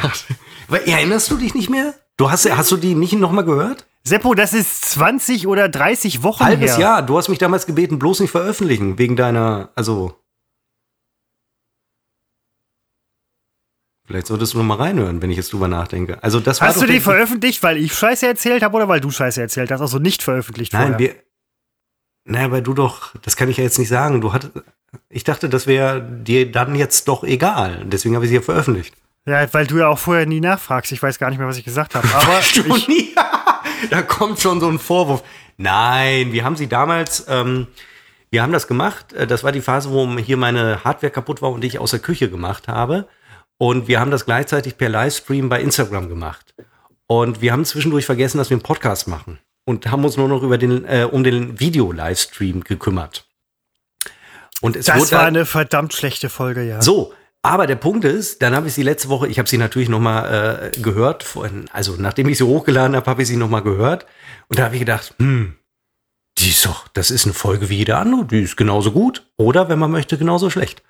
Erinnerst du dich nicht mehr? Du hast, hast du die nicht nochmal gehört? Seppo, das ist 20 oder 30 Wochen Halbes her. Jahr. Du hast mich damals gebeten, bloß nicht veröffentlichen, wegen deiner, also. Vielleicht solltest du mal reinhören, wenn ich jetzt drüber nachdenke. Also das war Hast du die veröffentlicht, weil ich Scheiße erzählt habe oder weil du Scheiße erzählt hast? Also nicht veröffentlicht Nein, vorher. wir. Naja, aber du doch, das kann ich ja jetzt nicht sagen. Du hattest, ich dachte, das wäre dir dann jetzt doch egal. Deswegen habe ich sie ja veröffentlicht. Ja, weil du ja auch vorher nie nachfragst. Ich weiß gar nicht mehr, was ich gesagt habe. Aber du ich, nie? da kommt schon so ein Vorwurf. Nein, wir haben sie damals, ähm, wir haben das gemacht. Äh, Das war die Phase, wo hier meine Hardware kaputt war und ich aus der Küche gemacht habe. Und wir haben das gleichzeitig per Livestream bei Instagram gemacht. Und wir haben zwischendurch vergessen, dass wir einen Podcast machen. Und haben uns nur noch über den, äh, um den Video-Livestream gekümmert. Und es das wurde war eine verdammt schlechte Folge, ja. so, aber der Punkt ist, dann habe ich sie letzte Woche, ich habe sie natürlich noch mal äh, gehört, vorhin, also nachdem ich sie hochgeladen habe, habe ich sie noch mal gehört und da habe ich gedacht, hm, die ist doch, das ist eine Folge wie jede andere, die ist genauso gut oder wenn man möchte genauso schlecht.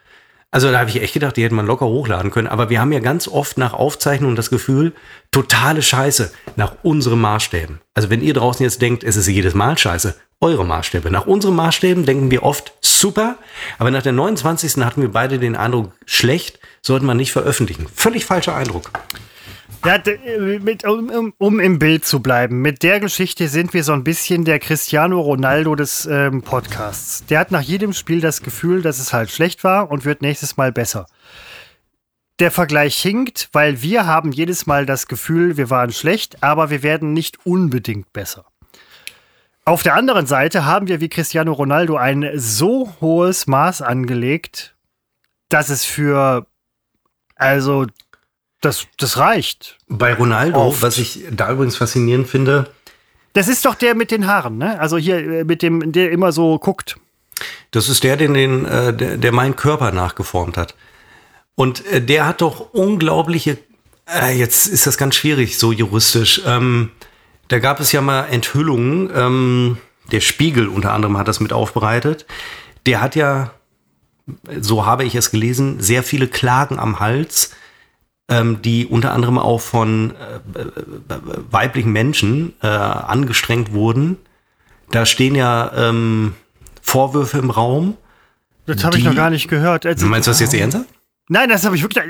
Also da habe ich echt gedacht, die hätte man locker hochladen können, aber wir haben ja ganz oft nach Aufzeichnung das Gefühl, totale Scheiße nach unseren Maßstäben. Also wenn ihr draußen jetzt denkt, es ist jedes Mal Scheiße, eure Maßstäbe. Nach unseren Maßstäben denken wir oft super, aber nach der 29. hatten wir beide den Eindruck, schlecht sollten wir nicht veröffentlichen. Völlig falscher Eindruck. Ja, äh, mit, um, um, um im Bild zu bleiben, mit der Geschichte sind wir so ein bisschen der Cristiano Ronaldo des ähm, Podcasts. Der hat nach jedem Spiel das Gefühl, dass es halt schlecht war und wird nächstes Mal besser. Der Vergleich hinkt, weil wir haben jedes Mal das Gefühl, wir waren schlecht, aber wir werden nicht unbedingt besser. Auf der anderen Seite haben wir wie Cristiano Ronaldo ein so hohes Maß angelegt, dass es für also Das, das reicht. Bei Ronaldo, Oft. was ich da übrigens faszinierend finde, Das ist doch der mit den Haaren, ne? Also hier äh, mit dem, der immer so guckt. das ist der, den, den, äh, der, der meinen Körper nachgeformt hat. Und äh, der hat doch unglaubliche, äh, jetzt ist das ganz schwierig, so juristisch. Ähm, da gab es ja mal Enthüllungen, ähm, der Spiegel unter anderem hat das mit aufbereitet. Der hat ja, so habe ich es gelesen, sehr viele Klagen am Hals, ähm, die unter anderem auch von äh, äh, weiblichen Menschen äh, angestrengt wurden. Da stehen ja ähm, Vorwürfe im Raum. Das habe ich noch gar nicht gehört. Also, Du meinst du das jetzt ernsthaft? Nein, das habe ich wirklich.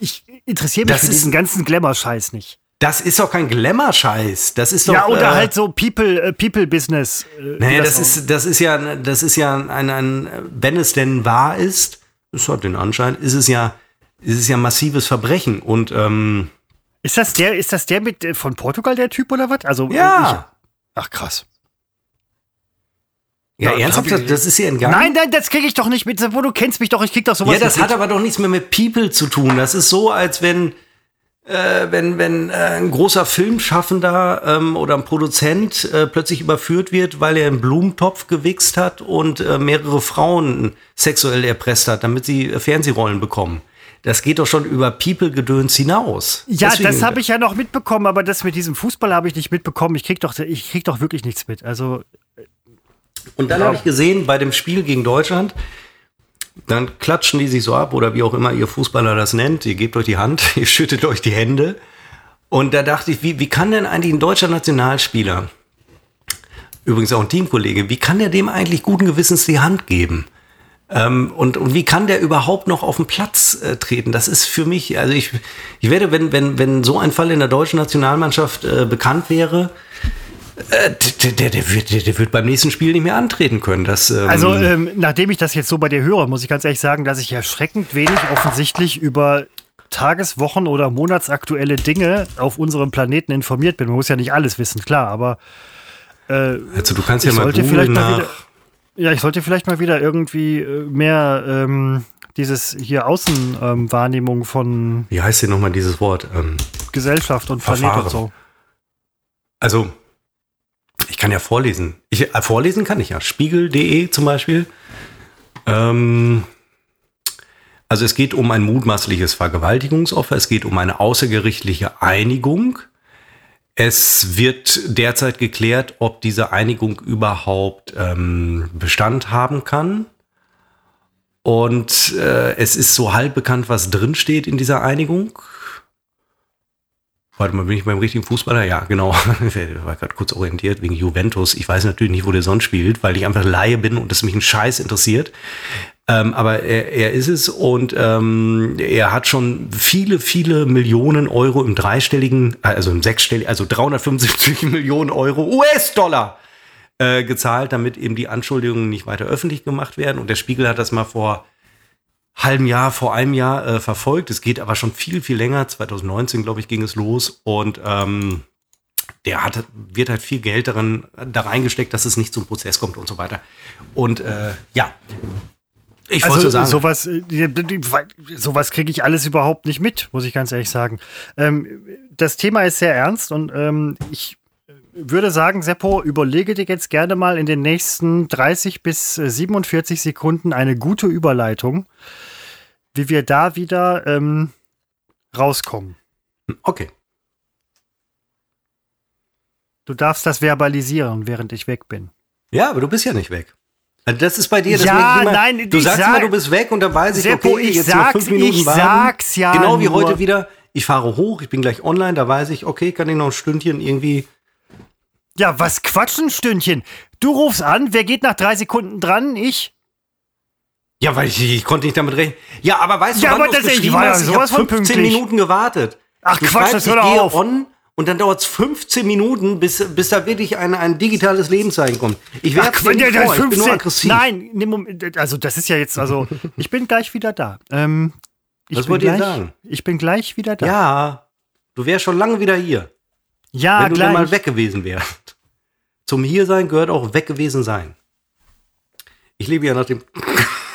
Ich interessiere mich Das für ist- diesen ganzen Glamour-Scheiß nicht. Das ist doch kein Glamour-Scheiß. Das ist doch. ja, oder äh, halt so People, äh, People-Business. Äh, wie Naja, das auch- ist, das ist ja, das ist ja ein, ein, wenn es denn wahr ist, es hat den Anschein, ist es ja, ist es ja massives Verbrechen und ähm, Ist das der, ist das der mit äh, von Portugal, der Typ oder was? Also, äh, ja, Ich, ach krass. ja, Ja, ernsthaft, das, das ist hier entgangen. Nein, nein, das kriege ich doch nicht mit. Seppo, du kennst mich doch, ich krieg doch sowas ja, das hat mit. aber doch nichts mehr mit People zu tun. Das ist so, als wenn, äh, wenn, wenn äh, ein großer Filmschaffender ähm, oder ein Produzent äh, plötzlich überführt wird, weil er einen Blumentopf gewichst hat und äh, mehrere Frauen sexuell erpresst hat, damit sie äh, Fernsehrollen bekommen. Das geht doch schon über People-Gedöns hinaus. Ja, Deswegen- das habe ich ja noch mitbekommen, aber das mit diesem Fußball habe ich nicht mitbekommen. Ich krieg doch, ich krieg doch wirklich nichts mit. Also, Und dann habe ich gesehen, bei dem Spiel gegen Deutschland, dann klatschen die sich so ab oder wie auch immer ihr Fußballer das nennt. Ihr gebt euch die Hand, ihr schüttet euch die Hände. Und da dachte ich, wie, wie kann denn eigentlich ein deutscher Nationalspieler, übrigens auch ein Teamkollege, wie kann der dem eigentlich guten Gewissens die Hand geben? Ähm, und, und wie kann der überhaupt noch auf den Platz äh, treten? Das ist für mich, also ich, ich werde, wenn, wenn, wenn so ein Fall in der deutschen Nationalmannschaft äh, bekannt wäre, äh, der, der, der, wird, der, der wird beim nächsten Spiel nicht mehr antreten können. Das, ähm, also ähm, nachdem ich das jetzt so bei dir höre, muss ich ganz ehrlich sagen, dass ich erschreckend wenig offensichtlich über Tages-, Wochen- oder monatsaktuelle Dinge auf unserem Planeten informiert bin. Man muss ja nicht alles wissen, klar, aber äh, also du kannst ja mal googeln nach. Ja, ich sollte vielleicht mal wieder irgendwie äh, mehr ähm, dieses hier Außenwahrnehmung von wie heißt denn nochmal dieses Wort? Ähm, Gesellschaft und Planet und so. also, ich kann ja vorlesen. Ich, äh, vorlesen kann ich ja. Spiegel.de zum Beispiel. Ähm, also es geht um ein mutmaßliches Vergewaltigungsopfer. Es geht um eine außergerichtliche Einigung. Es wird derzeit geklärt, ob diese Einigung überhaupt ähm, Bestand haben kann. Und äh, es ist so halb bekannt, was drinsteht in dieser Einigung. Warte mal, bin ich beim richtigen Fußballer? Ja, genau. Ich war gerade kurz orientiert wegen Juventus. Ich weiß natürlich nicht, wo der sonst spielt, weil ich einfach Laie bin und es mich ein Scheiß interessiert. Ähm, aber er, er ist es und ähm, er hat schon viele, viele Millionen Euro im dreistelligen, also im sechsstelligen, also 375 Millionen Euro US-Dollar äh, gezahlt, damit eben die Anschuldigungen nicht weiter öffentlich gemacht werden. Und der Spiegel hat das mal vor halben Jahr, vor einem Jahr äh, verfolgt. Es geht aber schon viel, viel länger. 2019, glaube ich, ging es los. Und ähm, der hat, wird halt viel Geld daran, da reingesteckt, dass es nicht zum Prozess kommt und so weiter. Und äh, ja, ich wollte Also sagen, sowas, äh, sowas kriege ich alles überhaupt nicht mit, muss ich ganz ehrlich sagen. Ähm, das Thema ist sehr ernst und ähm, ich würde sagen, Seppo, überlege dir jetzt gerne mal in den nächsten 30 bis äh, 47 Sekunden eine gute Überleitung, wie wir da wieder ähm, rauskommen. okay. Du darfst das verbalisieren, während ich weg bin. Ja, aber du bist ja nicht weg. Also das ist bei dir, das Ja, ich immer, nein, du ich sagst sag- immer, du bist weg und dann weiß ich, Seppo, okay, ich jetzt sag's- fünf Minuten ich warten. sag's ja Genau wie nur. heute wieder, ich fahre hoch, ich bin gleich online, da weiß ich, okay, kann ich noch ein Stündchen irgendwie Ja, was Quatsch ein Stündchen. Du rufst an, wer geht nach drei Sekunden dran? Ich. Ja, weil ich, ich konnte nicht damit rechnen. Ja, aber weißt du, Ja, wann aber das- ich war ja? Ich sowas habe von 15 pünktlich. Minuten gewartet. Ach Du Quatsch, schreibst, das hör ich auf. on und dann dauert es 15 Minuten, bis, bis da wirklich ein, ein digitales Lebenszeichen kommt. Ich werde Ach, wenn der vor, ich bin nur 15 aggressiv. Nein, nee, Moment, also das ist ja jetzt, also ich bin gleich wieder da. Ähm, ich Was wollt ihr sagen? Ich bin gleich wieder da. Ja, du wärst schon lange wieder hier, ja wenn du gleich. mal weg gewesen wärst. Zum Hiersein gehört auch weg gewesen sein. Ich lebe ja nach dem.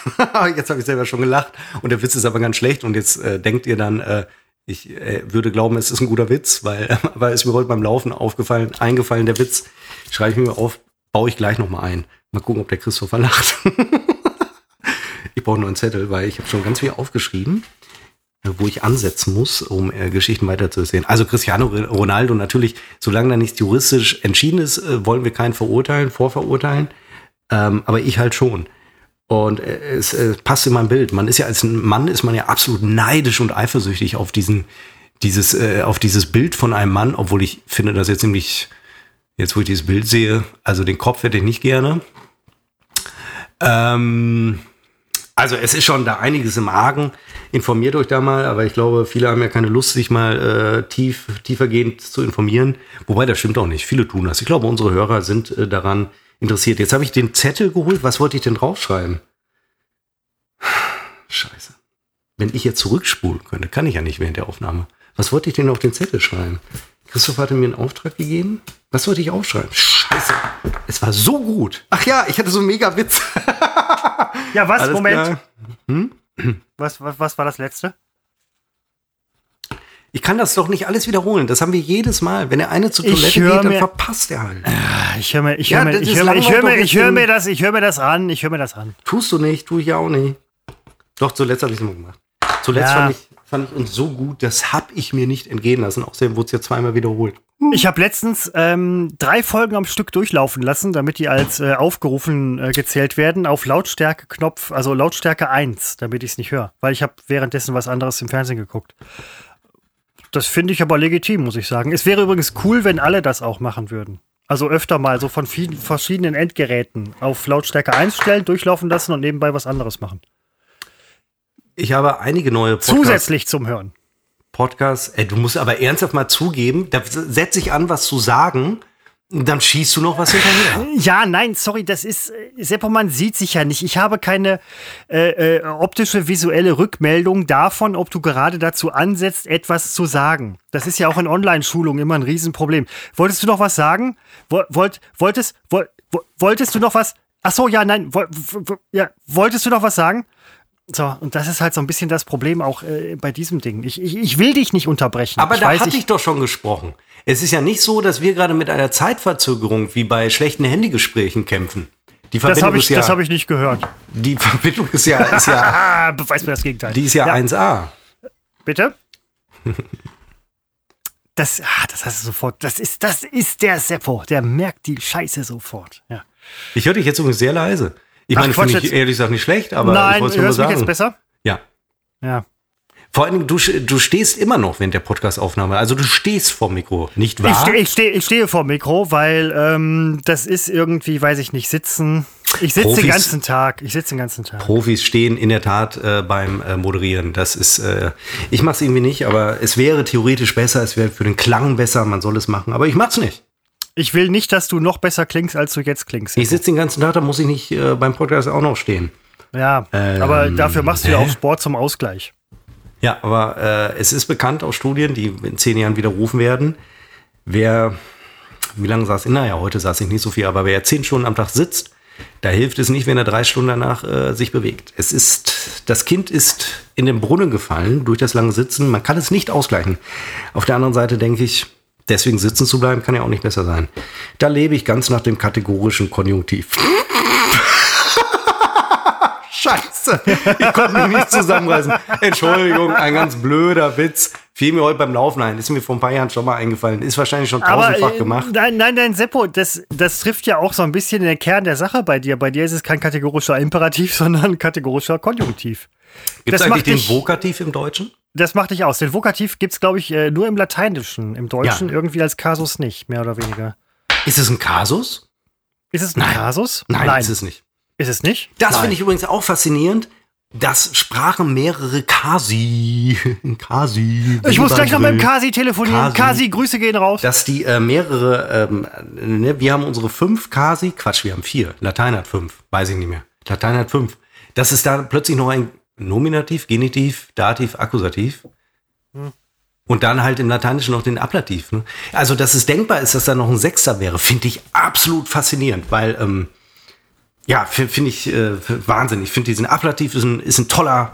jetzt habe ich selber schon gelacht und der Witz ist aber ganz schlecht und jetzt äh, denkt ihr dann, äh, Ich äh, würde glauben, es ist ein guter Witz, weil, weil es mir heute beim Laufen aufgefallen, eingefallen, der Witz, schreibe ich mir auf, baue ich gleich nochmal ein. Mal gucken, ob der Christopher lacht. ich brauche nur einen Zettel, weil ich habe schon ganz viel aufgeschrieben, äh, wo ich ansetzen muss, um äh, Geschichten weiterzusehen. Also Cristiano Ronaldo natürlich, solange da nichts juristisch entschieden ist, äh, wollen wir keinen verurteilen, vorverurteilen. Ähm, aber ich halt schon. Und äh, es äh, passt in mein Bild. Man ist ja als Mann ist man ja absolut neidisch und eifersüchtig auf diesen, dieses, äh, auf dieses Bild von einem Mann, obwohl ich finde das jetzt nämlich, jetzt wo ich dieses Bild sehe, also den Kopf hätte ich nicht gerne. Ähm, also es ist schon da einiges im Argen. Informiert euch da mal, aber ich glaube, viele haben ja keine Lust, sich mal äh, tief, tiefergehend zu informieren. Wobei, das stimmt auch nicht. Viele tun das. Ich glaube, unsere Hörer sind äh, daran interessiert. Jetzt habe ich den Zettel geholt. Was wollte ich denn draufschreiben? Scheiße. Wenn ich jetzt zurückspulen könnte, kann ich ja nicht während der Aufnahme. Was wollte ich denn auf den Zettel schreiben? Christoph hatte mir einen Auftrag gegeben. Was wollte ich aufschreiben? Scheiße. Es war so gut. Ach ja, ich hatte so einen mega Witz. ja, was? Alles Moment. Hm? Was, was, was war das letzte? Ich kann das doch nicht alles wiederholen. Das haben wir jedes Mal. Wenn er eine zur Toilette geht, dann verpasst er halt. Ich höre mir, ich höre mir, ich höre mir, ich höre mir, ich höre mir das, ich höre mir das an. Ich höre mir das an. Tust du nicht, tue ich ja auch nicht. Doch zuletzt habe ich es mal gemacht. Zuletzt ja. fand, ich, fand ich uns so gut, das habe ich mir nicht entgehen lassen. Außerdem wurde es ja zweimal wiederholt. Ich habe letztens ähm, drei Folgen am Stück durchlaufen lassen, damit die als äh, aufgerufen äh, gezählt werden, auf Lautstärke-Knopf, also Lautstärke 1, damit ich es nicht höre. Weil ich habe währenddessen was anderes im Fernsehen geguckt. Das finde ich aber legitim, muss ich sagen. Es wäre übrigens cool, wenn alle das auch machen würden. Also öfter mal so von vielen verschiedenen Endgeräten auf Lautstärke einstellen, durchlaufen lassen und nebenbei was anderes machen. Ich habe einige neue Podcasts. Zusätzlich zum Hören. Podcasts. Ey, du musst aber ernsthaft mal zugeben, da setze ich an, was zu sagen dann schießt du noch was hinterher. Ja, nein, sorry, das ist, Seppo, man sieht sich ja nicht. Ich habe keine äh, äh, optische, visuelle Rückmeldung davon, ob du gerade dazu ansetzt, etwas zu sagen. Das ist ja auch in Online-Schulungen immer ein Riesenproblem. Wolltest du noch was sagen? Wollt, wolltest, woll, wolltest du noch was? Ach so, ja, nein, ja, wolltest du noch was sagen? So, und das ist halt so ein bisschen das Problem auch äh, bei diesem Ding. Ich, ich, ich will dich nicht unterbrechen. Aber ich da weiß, hatte ich, doch schon gesprochen. Es ist ja nicht so, dass wir gerade mit einer Zeitverzögerung wie bei schlechten Handygesprächen kämpfen. Die Verbindung das habe ich, ja, hab ich nicht gehört. Die Verbindung ist ja. Ist ja Beweis mir das Gegenteil. Die ist ja, ja. 1A. Bitte? das, ah, das hast du sofort. Das ist, das ist der Seppo. Der merkt die Scheiße sofort. Ja. Ich höre dich jetzt übrigens sehr leise. Ich meine, finde ich ehrlich gesagt nicht schlecht, aber Nein, ich wollte es nur sagen. Mich jetzt besser? Ja. Ja. Vor allem, du, du stehst immer noch während der Podcastaufnahme. Also du stehst vor dem Mikro, nicht wahr? Ich, ste ich, ste ich stehe vor dem Mikro, weil ähm, das ist irgendwie, weiß ich nicht, sitzen. Ich sitze den ganzen Tag. Ich sitze den ganzen Tag. Profis stehen in der Tat äh, beim äh, Moderieren. Das ist, äh, ich mache es irgendwie nicht, aber es wäre theoretisch besser, es wäre für den Klang besser, man soll es machen, aber ich mach's nicht. Ich will nicht, dass du noch besser klingst, als du jetzt klingst. Ich sitze den ganzen Tag, da muss ich nicht äh, beim Podcast auch noch stehen. Ja, ähm, aber dafür machst du ja auch Sport zum Ausgleich. Ja, aber äh, es ist bekannt aus Studien, die in zehn Jahren widerrufen werden, wer, wie lange saß ich? Naja, heute saß ich nicht so viel, aber wer zehn Stunden am Tag sitzt, da hilft es nicht, wenn er drei Stunden danach äh, sich bewegt. Es ist, das Kind ist in den Brunnen gefallen durch das lange Sitzen. Man kann es nicht ausgleichen. Auf der anderen Seite denke ich, deswegen sitzen zu bleiben, kann ja auch nicht besser sein. Da lebe ich ganz nach dem kategorischen Konjunktiv. Scheiße. Ich konnte mich nicht zusammenreißen. Entschuldigung, ein ganz blöder Witz. Fiel mir heute beim Laufen ein. Ist mir vor ein paar Jahren schon mal eingefallen. Ist wahrscheinlich schon tausendfach Aber, äh, gemacht. Nein, nein, nein, Seppo, das, das trifft ja auch so ein bisschen den Kern der Sache bei dir. Bei dir ist es kein kategorischer Imperativ, sondern kategorischer Konjunktiv. Gibt es eigentlich den Vokativ im Deutschen? Das macht dich aus. Den Vokativ gibt es, glaube ich, äh, nur im Lateinischen. Im Deutschen ja. irgendwie als Kasus nicht, mehr oder weniger. Ist es ein Kasus? Ist es ein Nein. Kasus? Nein, Nein, ist es nicht. Ist es nicht? Das finde ich übrigens auch faszinierend. dass sprachen mehrere Kasi. Kasi. Ich muss gleich noch mit dem Kasi telefonieren. Kasi, Kasi Grüße gehen raus. Dass die äh, mehrere, ähm, ne, wir haben unsere fünf Kasi, Quatsch, wir haben vier. Latein hat fünf, weiß ich nicht mehr. Latein hat fünf. Dass es da plötzlich noch ein Nominativ, Genitiv, Dativ, Akkusativ. Hm. Und dann halt im Lateinischen noch den Ablativ. Ne? Also, dass es denkbar ist, dass da noch ein Sechster wäre, finde ich absolut faszinierend, weil ähm, ja, finde find ich äh, Wahnsinn. Ich finde diesen Ablativ ist ein, ist ein toller,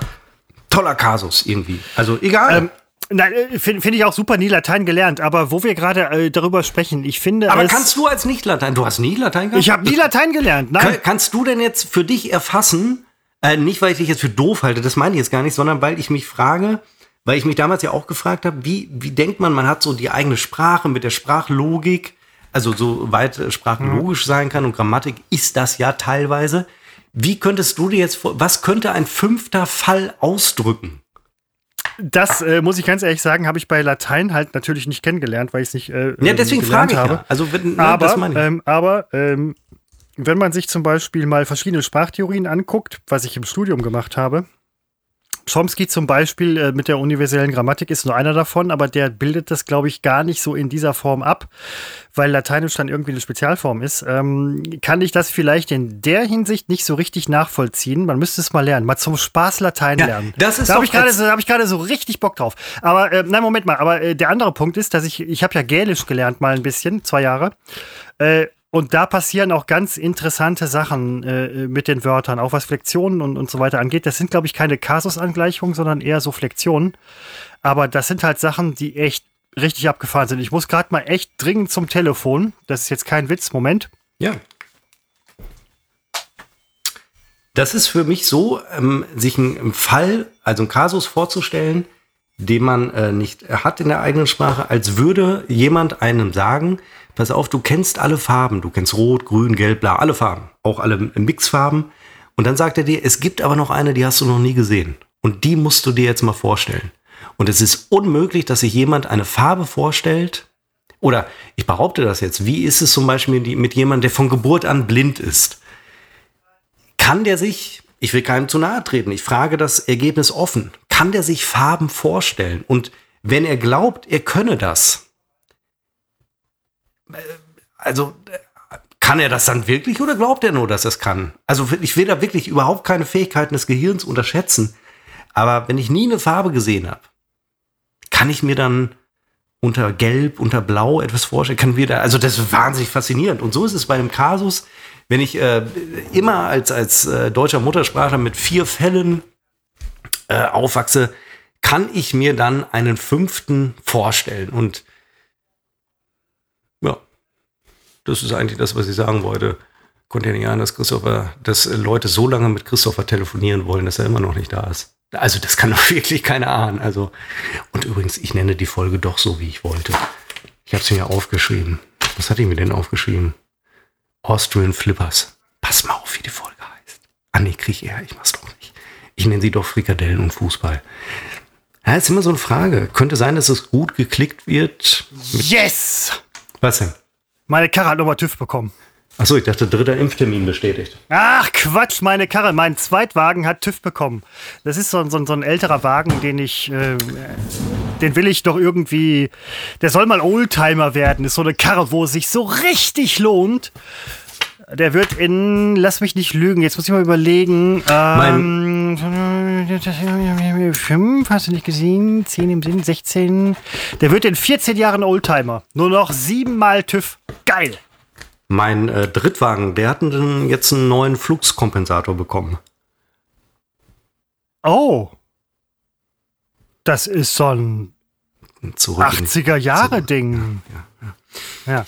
toller Kasus irgendwie. Also egal. Ähm, Nein, äh, finde find ich auch super, nie Latein gelernt. Aber wo wir gerade äh, darüber sprechen, ich finde. Aber kannst du als Nicht-Latein, du hast nie Latein gelernt? Ich habe nie Latein gelernt, nein. Kann, kannst du denn jetzt für dich erfassen, äh, nicht weil ich dich jetzt für doof halte, das meine ich jetzt gar nicht, sondern weil ich mich frage, weil ich mich damals ja auch gefragt habe, wie, wie denkt man, man hat so die eigene Sprache mit der Sprachlogik, also so weit Sprache logisch sein kann und Grammatik ist das ja teilweise. Wie könntest du dir jetzt vor, was könnte ein fünfter Fall ausdrücken? Das äh, muss ich ganz ehrlich sagen, habe ich bei Latein halt natürlich nicht kennengelernt, weil ich es nicht. Äh, ja, deswegen frage ich habe. Ja. Also, ne, aber, ähm, aber ähm, wenn man sich zum Beispiel mal verschiedene Sprachtheorien anguckt, was ich im Studium gemacht habe, Chomsky zum Beispiel äh, mit der universellen Grammatik ist nur einer davon, aber der bildet das, glaube ich, gar nicht so in dieser Form ab, weil Lateinisch dann irgendwie eine Spezialform ist. Ähm, kann ich das vielleicht in der Hinsicht nicht so richtig nachvollziehen? Man müsste es mal lernen, mal zum Spaß Latein ja, lernen. Das ist da habe ich gerade so, hab so richtig Bock drauf. Aber äh, nein, Moment mal. Aber äh, der andere Punkt ist, dass ich ich habe ja Gälisch gelernt mal ein bisschen, zwei Jahre. Äh, und da passieren auch ganz interessante Sachen äh, mit den Wörtern, auch was Flexionen und, und so weiter angeht. Das sind, glaube ich, keine Kasusangleichungen, sondern eher so Flexionen. Aber das sind halt Sachen, die echt richtig abgefahren sind. Ich muss gerade mal echt dringend zum Telefon. Das ist jetzt kein Witz. Moment. Ja. Das ist für mich so, ähm, sich einen Fall, also einen Kasus vorzustellen, den man äh, nicht hat in der eigenen Sprache, als würde jemand einem sagen, pass auf, du kennst alle Farben. Du kennst Rot, Grün, Gelb, Blau, alle Farben. Auch alle Mixfarben. Und dann sagt er dir, es gibt aber noch eine, die hast du noch nie gesehen. Und die musst du dir jetzt mal vorstellen. Und es ist unmöglich, dass sich jemand eine Farbe vorstellt. Oder ich behaupte das jetzt. Wie ist es zum Beispiel mit jemandem, der von Geburt an blind ist? Kann der sich, ich will keinem zu nahe treten, ich frage das Ergebnis offen, kann der sich Farben vorstellen? Und wenn er glaubt, er könne das, also kann er das dann wirklich oder glaubt er nur, dass er es kann? Also ich will da wirklich überhaupt keine Fähigkeiten des Gehirns unterschätzen. Aber wenn ich nie eine Farbe gesehen habe, kann ich mir dann unter Gelb, unter Blau etwas vorstellen? Kann wir da, also das ist wahnsinnig faszinierend. Und so ist es bei dem Kasus, wenn ich äh, immer als, als äh, deutscher Muttersprachler mit vier Fällen äh, aufwachse, kann ich mir dann einen fünften vorstellen. Und Das ist eigentlich das, was ich sagen wollte. Konnte ja nicht ahnen, dass Christopher, dass Leute so lange mit Christopher telefonieren wollen, dass er immer noch nicht da ist. Also das kann doch wirklich keiner ahnen. Also und übrigens, ich nenne die Folge doch so, wie ich wollte. Ich habe es mir aufgeschrieben. Was hatte ich mir denn aufgeschrieben? Austrian Flippers. Pass mal auf, wie die Folge heißt. Ah nee, krieg ich eher, ich mach's doch nicht. Ich nenne sie doch Frikadellen und Fußball. Ja, ist immer so eine Frage. Könnte sein, dass es gut geklickt wird. Yes! Was denn? Meine Karre hat nochmal TÜV bekommen. Achso, ich dachte, dritter Impftermin bestätigt. Ach, Quatsch, meine Karre, mein Zweitwagen hat TÜV bekommen. Das ist so, so, so ein älterer Wagen, den ich, äh, den will ich doch irgendwie, der soll mal Oldtimer werden. Das ist so eine Karre, wo es sich so richtig lohnt. Der wird in, lass mich nicht lügen, jetzt muss ich mal überlegen. Ähm, fünf, hast du nicht gesehen? Zehn im Sinn, 16. Der wird in 14 Jahren Oldtimer. Nur noch siebenmal TÜV. Geil. Mein äh, Drittwagen, der hat jetzt einen neuen Flugskompensator bekommen. Oh. Das ist so ein 80er-Jahre-Ding. Ja, ja, ja.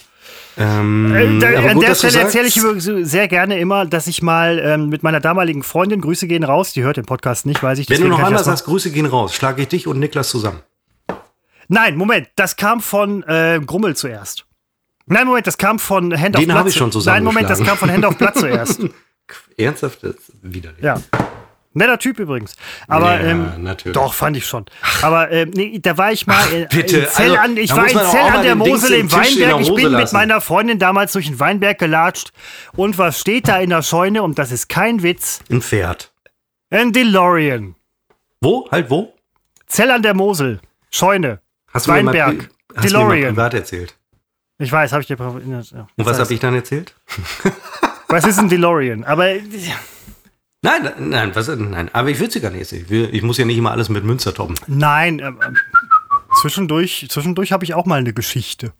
Ähm, äh, an gut, der Stelle erzähle ich sehr gerne immer, dass ich mal ähm, mit meiner damaligen Freundin, Grüße gehen raus, die hört den Podcast nicht, weiß ich. Wenn du noch anders sagst, Grüße gehen raus, schlage ich dich und Niklas zusammen. Nein, Moment, das kam von äh, Grummel zuerst. Nein, Moment, das kam von Hand Den habe ich schon zusammen. Nein, Moment, das kam von Hand auf Blatt zuerst. Ernsthaft? Das ist widerlich. Ja. Netter Typ übrigens. Aber ja, ähm, natürlich. doch, fand ich schon. Aber ähm, nee, da war ich mal in, Bitte. in Zell also, an, ich war in Zell an der Mosel im Weinberg. Ich bin mit meiner Freundin damals durch den Weinberg gelatscht. Und was steht da in der Scheune? Und das ist kein Witz. Ein Pferd. Ein DeLorean. Wo? Halt wo? Zell an der Mosel. Scheune. Hast Weinberg. Du mir mal, hast DeLorean. Mir mal privat erzählt. Ich weiß, habe ich dir. Ja, Und was habe ich dann erzählt? was ist ein DeLorean? Aber Nein, nein, was, nein, aber ich will sie gar nicht. Ich, will, ich muss ja nicht immer alles mit Münzer toppen. Nein, äh, zwischendurch, zwischendurch habe ich auch mal eine Geschichte.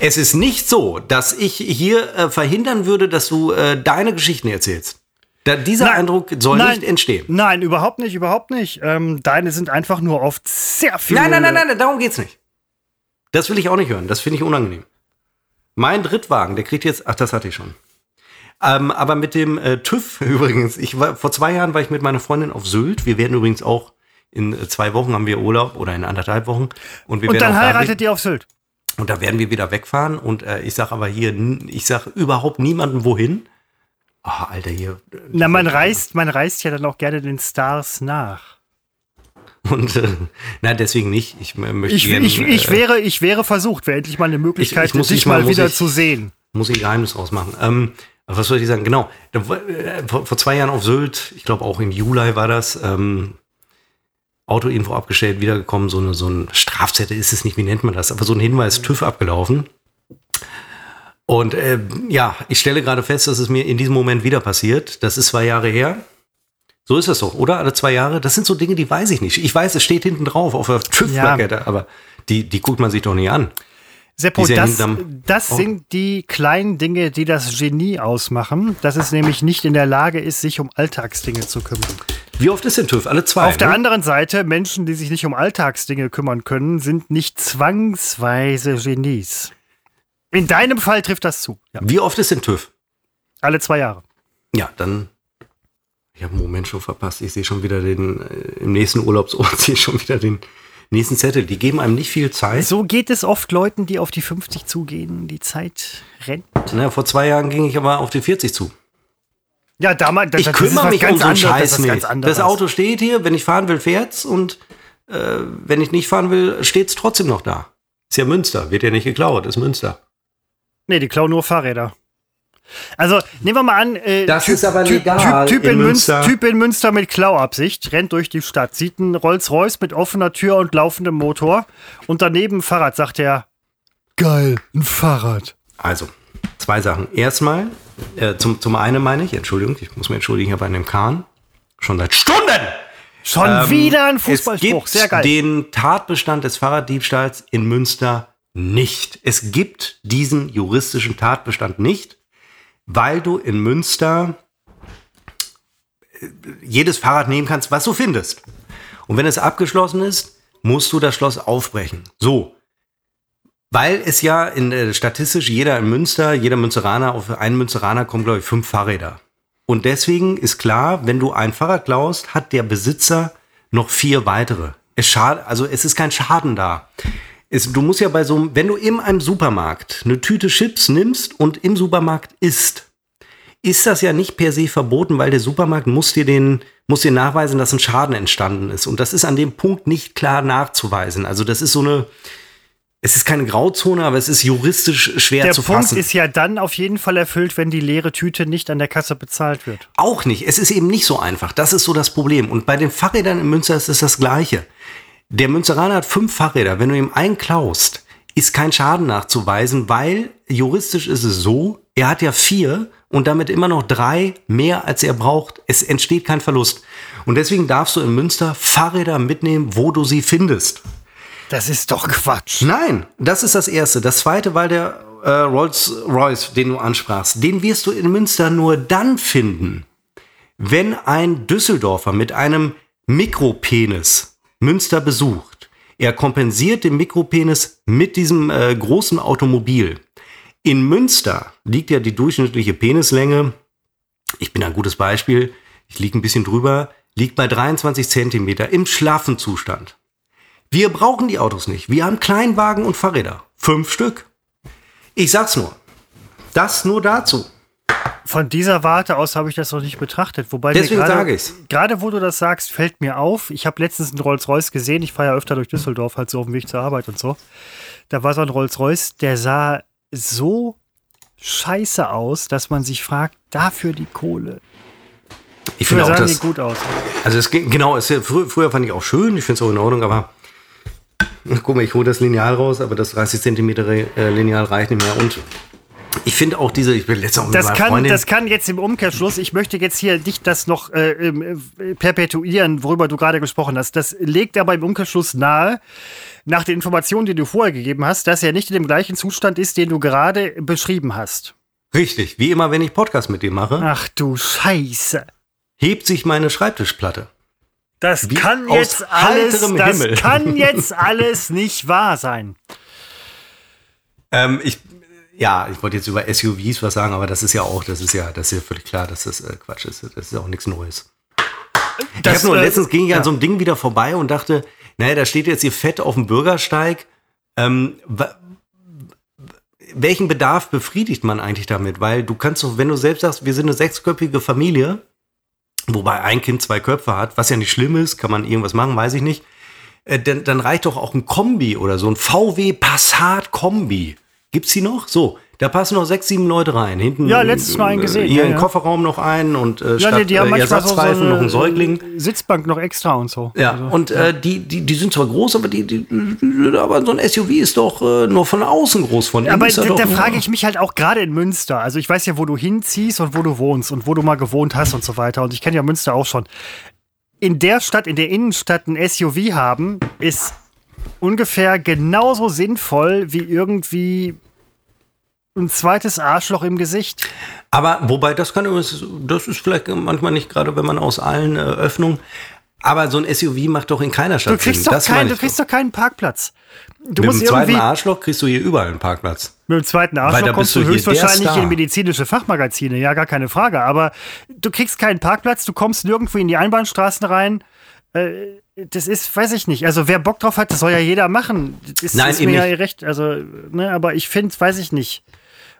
Es ist nicht so, dass ich hier äh, verhindern würde, dass du äh, deine Geschichten erzählst. Da, dieser Nein. Eindruck soll Nein. nicht entstehen. Nein, überhaupt nicht, überhaupt nicht. Ähm, deine sind einfach nur oft sehr viel. Nein, nein, nein, nein, nein, darum geht's nicht. Das will ich auch nicht hören. Das finde ich unangenehm. Mein Drittwagen, der kriegt jetzt, ach, das hatte ich schon. Ähm, aber mit dem äh, TÜV übrigens, ich war, vor zwei Jahren war ich mit meiner Freundin auf Sylt. Wir werden übrigens auch in äh, zwei Wochen haben wir Urlaub oder in anderthalb Wochen. Und, wir Und werden dann auch da heiratet ihr auf Sylt. Und da werden wir wieder wegfahren. Und äh, ich sage aber hier, ich sage überhaupt niemandem wohin. Ah, Alter, hier. äh, Na, man reist, man reist ja dann auch gerne den Stars nach. Und äh, nein, deswegen nicht. Ich äh, möchte Ich, gern, ich, ich, äh, wäre, ich wäre versucht, wäre endlich mal eine Möglichkeit, ich muss dich mal- mal wieder ich- zu sehen. muss ich Geheimnis rausmachen. Ähm, was soll ich sagen? Genau. Äh, vor, zwei Jahren auf Sylt, ich glaube auch im Juli war das, ähm, Autoinfo abgestellt, wiedergekommen, so eine, so ein Strafzettel ist es nicht, wie nennt man das? Aber so ein Hinweis TÜV abgelaufen. Und äh, ja, ich stelle gerade fest, dass es mir in diesem Moment wieder passiert. Das ist zwei Jahre her. So ist das doch, oder? Alle zwei Jahre. Das sind so Dinge, die weiß ich nicht. Ich weiß, es steht hinten drauf auf der TÜV-Plakette, aber die, die guckt man sich doch nicht an. Seppo, das, das Oh. sind die kleinen Dinge, die das Genie ausmachen, dass es nämlich nicht in der Lage ist, sich um Alltagsdinge zu kümmern. Wie oft ist denn TÜV? Alle zwei. Auf der ne? anderen Seite, Menschen, die sich nicht um Alltagsdinge kümmern können, sind nicht zwangsweise Genies. In deinem Fall trifft das zu. Ja. Wie oft ist denn TÜV? Alle zwei Jahre. Ja, dann. Ich habe einen Moment schon verpasst. Ich sehe schon wieder den, äh, im nächsten Urlaubsort sehe ich schon wieder den nächsten Zettel. Die geben einem nicht viel Zeit. So geht es oft Leuten, die auf die 50 zugehen. Die Zeit rennt. Na, vor zwei Jahren ging ich aber auf die 40 zu. Ja, damals. das- Ich das kümmere mich um ganz so einen das Scheiß nicht. anderes. Das Auto steht hier, wenn ich fahren will, fährt's und äh, wenn ich nicht fahren will, steht's trotzdem noch da. Ist ja Münster, wird ja nicht geklaut, ist Münster. Nee, die klauen nur Fahrräder. Also, nehmen wir mal an, äh, Das typ, ist aber legal typ, typ, in Münster. Münster. typ in Münster mit Klauabsicht, rennt durch die Stadt, sieht einen Rolls-Royce mit offener Tür und laufendem Motor und daneben ein Fahrrad, sagt er, geil, ein Fahrrad. Also, zwei Sachen. Erstmal, äh, zum, zum einen meine ich, Entschuldigung, ich muss mich entschuldigen, ich habe einen Kahn. Schon seit Stunden! Schon Ähm, wieder ein Es Fußballspruch, gibt sehr geil. den Tatbestand des Fahrraddiebstahls in Münster nicht. Es gibt diesen juristischen Tatbestand nicht, weil du in Münster äh, jedes Fahrrad nehmen kannst, was du findest. Und wenn es abgeschlossen ist, musst du das Schloss aufbrechen. So. Weil es ja in, äh, statistisch jeder in Münster, jeder Münzeraner, auf einen Münzeraner kommen, glaube ich, fünf Fahrräder. Und deswegen ist klar, wenn du ein Fahrrad klaust, hat der Besitzer noch vier weitere. Es schad, also es ist kein Schaden da. Es, du musst ja bei so einem, wenn du in einem Supermarkt eine Tüte Chips nimmst und im Supermarkt isst, ist das ja nicht per se verboten, weil der Supermarkt muss dir den, muss dir nachweisen, dass ein Schaden entstanden ist. Und das ist an dem Punkt nicht klar nachzuweisen. Also das ist so eine, es ist keine Grauzone, aber es ist juristisch schwer Der zu Punkt fassen. ist ja dann auf jeden Fall erfüllt, wenn die leere Tüte nicht an der Kasse bezahlt wird. Auch nicht. Es ist eben nicht so einfach. Das ist so das Problem. Und bei den Fahrrädern in Münster ist es das Gleiche. Der Münsteraner hat fünf Fahrräder. Wenn du ihm einen klaust, ist kein Schaden nachzuweisen, weil juristisch ist es so, er hat ja vier und damit immer noch drei mehr als er braucht. Es entsteht kein Verlust. Und deswegen darfst du in Münster Fahrräder mitnehmen, wo du sie findest. Das ist doch Quatsch. Nein, das ist das Erste. Das Zweite war der äh, Rolls-Royce, den du ansprachst. Den wirst du in Münster nur dann finden, wenn ein Düsseldorfer mit einem Mikropenis Münster besucht. Er kompensiert den Mikropenis mit diesem äh, großen Automobil. In Münster liegt ja die durchschnittliche Penislänge, ich bin ein gutes Beispiel, ich liege ein bisschen drüber, liegt bei 23 Zentimeter im schlaffen Zustand. Wir brauchen die Autos nicht. Wir haben Kleinwagen und Fahrräder. Fünf Stück. Ich sag's nur. Das nur dazu. Von dieser Warte aus habe ich das noch nicht betrachtet. Wobei Deswegen mir gerade- sage ich's. Gerade wo du das sagst, fällt mir auf. Ich habe letztens einen Rolls-Royce gesehen. Ich fahre ja öfter durch Düsseldorf, halt so auf dem Weg zur Arbeit und so. Da war so ein Rolls-Royce, der sah so scheiße aus, dass man sich fragt, dafür die Kohle. Ich finde auch das. gut aus. Also es ging- genau, es, früher, früher fand ich auch schön. Ich finde es auch in Ordnung, aber guck mal, ich hole das Lineal raus, aber das 30 Zentimeter äh, Lineal reicht nicht mehr. Und ich finde auch diese, ich bin letztens auch mit Das kann, Freundin. das kann jetzt im Umkehrschluss, ich möchte jetzt hier nicht das noch äh, ähm, äh, perpetuieren, worüber du gerade gesprochen hast. Das legt aber im Umkehrschluss nahe, nach den Informationen, die du vorher gegeben hast, dass er nicht in dem gleichen Zustand ist, den du gerade beschrieben hast. Richtig, wie immer, wenn ich Podcast mit dir mache. Ach du Scheiße. hebt sich meine Schreibtischplatte. Das Wie kann jetzt alles, das Himmel. kann jetzt alles nicht wahr sein. Ähm, ich, ja, ich wollte jetzt über SUVs was sagen, aber das ist ja auch, das ist ja, das ist ja völlig klar, dass das äh, Quatsch ist. Das ist auch nichts Neues. ich Das, habe nur äh, letztens ging ich ja. an so einem Ding wieder vorbei und dachte, naja, da steht jetzt hier fett auf dem Bürgersteig. Ähm, welchen Bedarf befriedigt man eigentlich damit? Weil du kannst doch, wenn du selbst sagst, wir sind eine sechsköpfige Familie, wobei ein Kind zwei Köpfe hat, was ja nicht schlimm ist, kann man irgendwas machen, weiß ich nicht. Äh, dann, dann reicht doch auch ein Kombi oder so ein VW Passat Kombi. Gibt's die noch? So, da passen noch sechs, sieben Leute rein. Hinten Ja, letztens noch einen gesehen, Hier ja, im ja. Kofferraum noch einen und äh, Ja, statt nee, die haben äh, manchmal so, so Ersatzreifen noch ein Säugling. Sitzbank noch extra und so. Ja, Also, und äh, die, die, die sind zwar groß, aber die, die, aber so ein SUV ist doch äh, nur von außen groß von innen. aber er da, doch da frage ich mich halt auch gerade in Münster. Also ich weiß ja, wo du hinziehst und wo du wohnst und wo du mal gewohnt hast und so weiter. Und ich kenne ja Münster auch schon. In der Stadt, in der Innenstadt ein SUV haben, ist ungefähr genauso sinnvoll wie irgendwie ein zweites Arschloch im Gesicht. Aber wobei, das kann übrigens- das ist vielleicht manchmal nicht gerade, wenn man aus allen äh, Öffnungen. Aber so ein SUV macht doch in keiner Stadt Du kriegst, Sinn. doch, kein, du kriegst doch. doch keinen Parkplatz. Du Mit dem zweiten Arschloch kriegst du hier überall einen Parkplatz. mit dem zweiten Arschloch kommst du du höchstwahrscheinlich in medizinische Fachmagazine. Ja, gar keine Frage. Aber du kriegst keinen Parkplatz, du kommst nirgendwo in die Einbahnstraßen rein. Äh, Das ist, weiß ich nicht. Also wer Bock drauf hat, das soll ja jeder machen. Das ist, Nein, ist mir ja recht. Also, ne, aber ich finde, weiß ich nicht.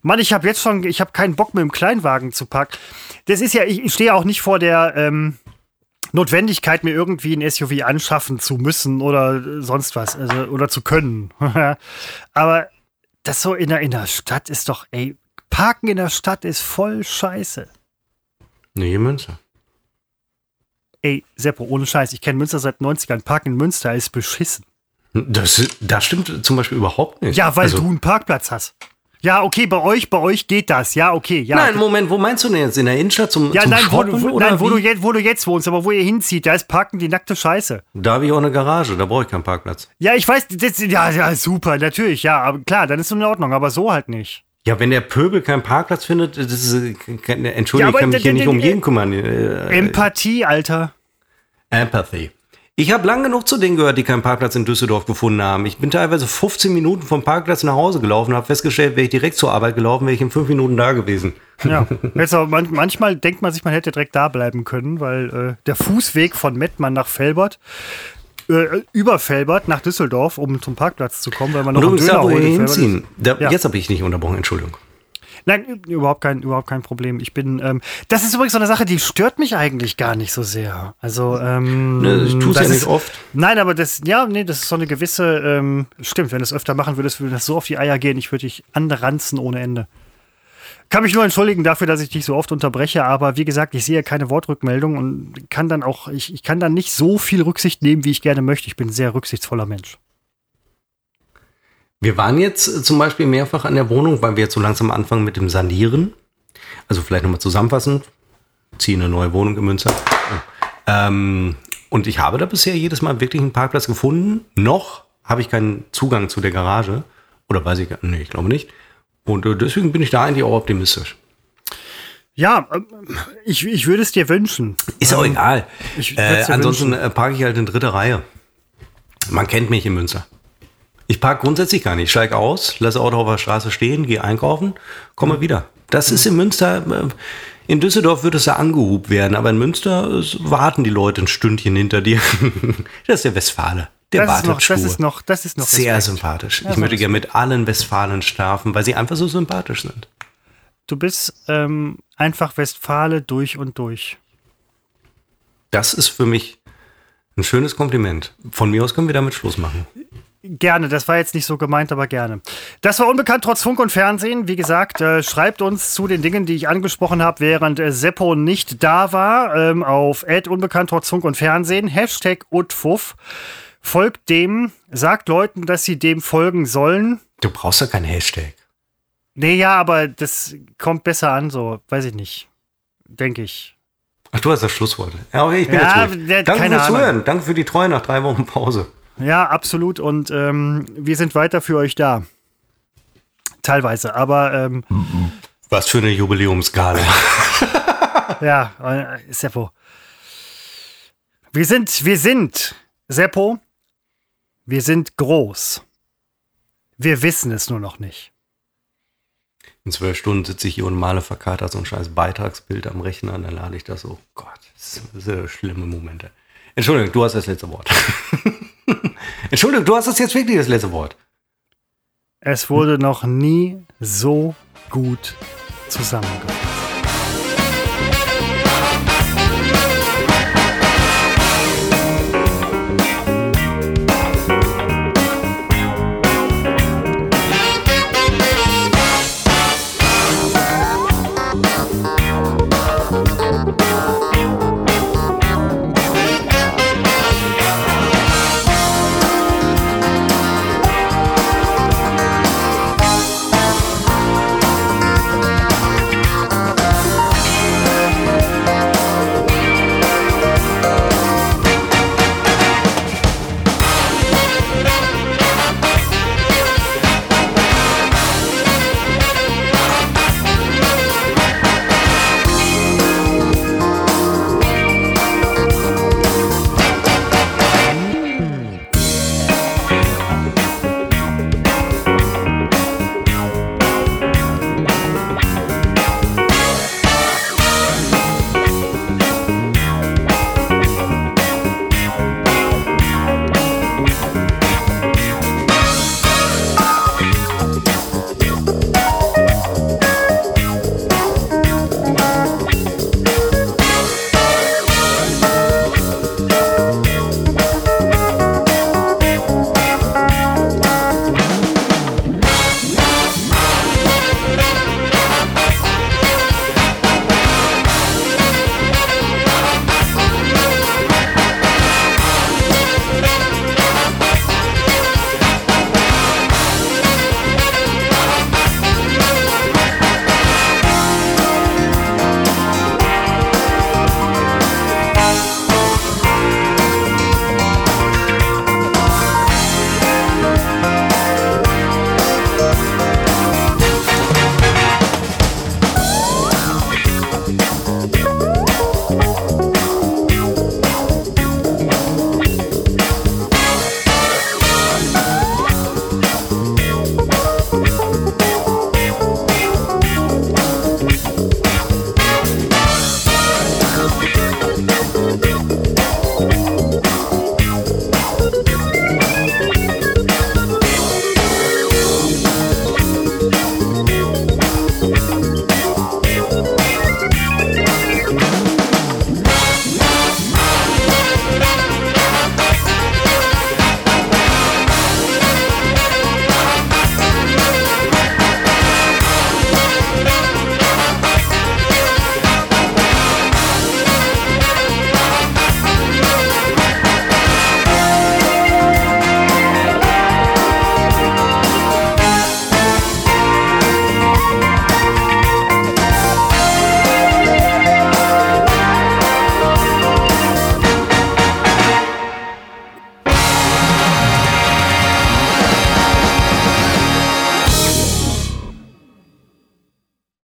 Mann, ich habe jetzt schon, ich habe keinen Bock mit dem Kleinwagen zu packen. Das ist ja, ich, ich stehe auch nicht vor der ähm, Notwendigkeit, mir irgendwie ein SUV anschaffen zu müssen oder äh, sonst was, also, oder zu können. aber das so in der, in der Stadt ist doch, ey, Parken in der Stadt ist voll scheiße. Nee, in Münster. Ey, Seppo, ohne Scheiß, ich kenne Münster seit 90ern. Parken in Münster ist beschissen. Das, das stimmt zum Beispiel überhaupt nicht. Ja, weil Also- du einen Parkplatz hast. Ja, okay, bei euch, bei euch geht das. Ja, okay, ja. Nein, Moment, wo meinst du denn jetzt? In der Innenstadt zum, ja, zum nein, wo, Shoppen? du, wo, oder nein wo, du jetzt, wo du jetzt wohnst, aber wo ihr hinzieht, da ist Parken die nackte Scheiße. Da habe ich auch eine Garage, da brauche ich keinen Parkplatz. Ja, ich weiß, das, ja, ja, super, natürlich, ja, aber klar, dann ist es in Ordnung, aber so halt nicht. Ja, wenn der Pöbel keinen Parkplatz findet, das ist, äh, Entschuldigung, Ja, ich kann mich hier nicht um jeden kümmern. Äh, Empathie, Alter. Empathy. Ich habe lang genug zu denen gehört, die keinen Parkplatz in Düsseldorf gefunden haben. Ich bin teilweise 15 Minuten vom Parkplatz nach Hause gelaufen, habe festgestellt, wäre ich direkt zur Arbeit gelaufen, wäre ich in fünf Minuten da gewesen. Ja, jetzt aber man, manchmal denkt man sich, man hätte direkt da bleiben können, weil äh, der Fußweg von Mettmann nach Felbert, äh, über Felbert nach Düsseldorf, um zum Parkplatz zu kommen, weil man noch Und einen Döner ist- Da, Ja. Jetzt habe ich nicht unterbrochen, Entschuldigung. Nein, überhaupt kein, überhaupt kein Problem. Ich bin, ähm, das ist übrigens so eine Sache, die stört mich eigentlich gar nicht so sehr. Also, ähm, Ne, ich tu's das ja nicht ist- oft. Nein, aber das, ja, nee, das ist so eine gewisse, ähm, stimmt, wenn du es öfter machen würdest, würde das so auf die Eier gehen, ich würde dich anranzen ohne Ende. Kann mich nur entschuldigen dafür, dass ich dich so oft unterbreche, aber wie gesagt, ich sehe keine Wortrückmeldung und kann dann auch, ich, ich kann dann nicht so viel Rücksicht nehmen, wie ich gerne möchte. Ich bin ein sehr rücksichtsvoller Mensch. Wir waren jetzt äh, zum Beispiel mehrfach an der Wohnung, weil wir jetzt so langsam anfangen mit dem Sanieren. Also vielleicht nochmal zusammenfassend. Ziehe eine neue Wohnung in Münster. Ähm, und ich habe da bisher jedes Mal wirklich einen Parkplatz gefunden. Noch habe ich keinen Zugang zu der Garage. Oder weiß ich gar Nee, ich glaube nicht. Und äh, deswegen bin ich da eigentlich auch optimistisch. Ja, ähm, ich, ich würde es dir wünschen. Ist auch egal. ich Äh, ansonsten äh, parke ich halt in dritte Reihe. Man kennt mich in Münster. Ich parke grundsätzlich gar nicht. Ich steige aus, lasse Auto auf der Straße stehen, gehe einkaufen, komme wieder. Das ist in Münster. äh, In Düsseldorf würde es ja angehubt werden, aber in Münster warten die Leute ein Stündchen hinter dir. das ist der Westfale. Der Das ist, noch, das ist noch, das ist noch Sehr Respekt. sympathisch. Ja, ich möchte gerne mit allen Westfalen schlafen, weil sie einfach so sympathisch sind. Du bist ähm, einfach Westfale durch und durch. Das ist für mich ein schönes Kompliment. Von mir aus können wir damit Schluss machen. Gerne, das war jetzt nicht so gemeint, aber gerne. Das war unbekannt trotz Funk und Fernsehen. Wie gesagt, äh, schreibt uns zu den Dingen, die ich angesprochen habe, während äh, Seppo nicht da war, ähm, auf unbekannt trotz Funk und Fernsehen, Hashtag utfuff. Folgt dem, sagt Leuten, dass sie dem folgen sollen. Du brauchst ja keinen Hashtag. Nee, ja, aber das kommt besser an, so, weiß ich nicht. Denke ich. Ach, du hast das Schlusswort. Ja, okay, ich bin Ja, jetzt ruhig. der- Danke fürs Ahnung. Zuhören. Danke für die Treue nach drei Wochen Pause. Ja, absolut. Und ähm, wir sind weiter für euch da. Teilweise, aber ähm, Was für eine Jubiläumsgala. ja, äh, Seppo. Wir sind, wir sind, Seppo, wir sind groß. Wir wissen es nur noch nicht. In zwölf Stunden sitze ich hier und male verkatert so ein scheiß Beitragsbild am Rechner und dann lade ich das so. Gott, das sind schlimme Momente. Entschuldigung, du hast das letzte Wort. Entschuldigung, du hast das jetzt wirklich das letzte Wort. Es wurde noch nie so gut zusammengefasst.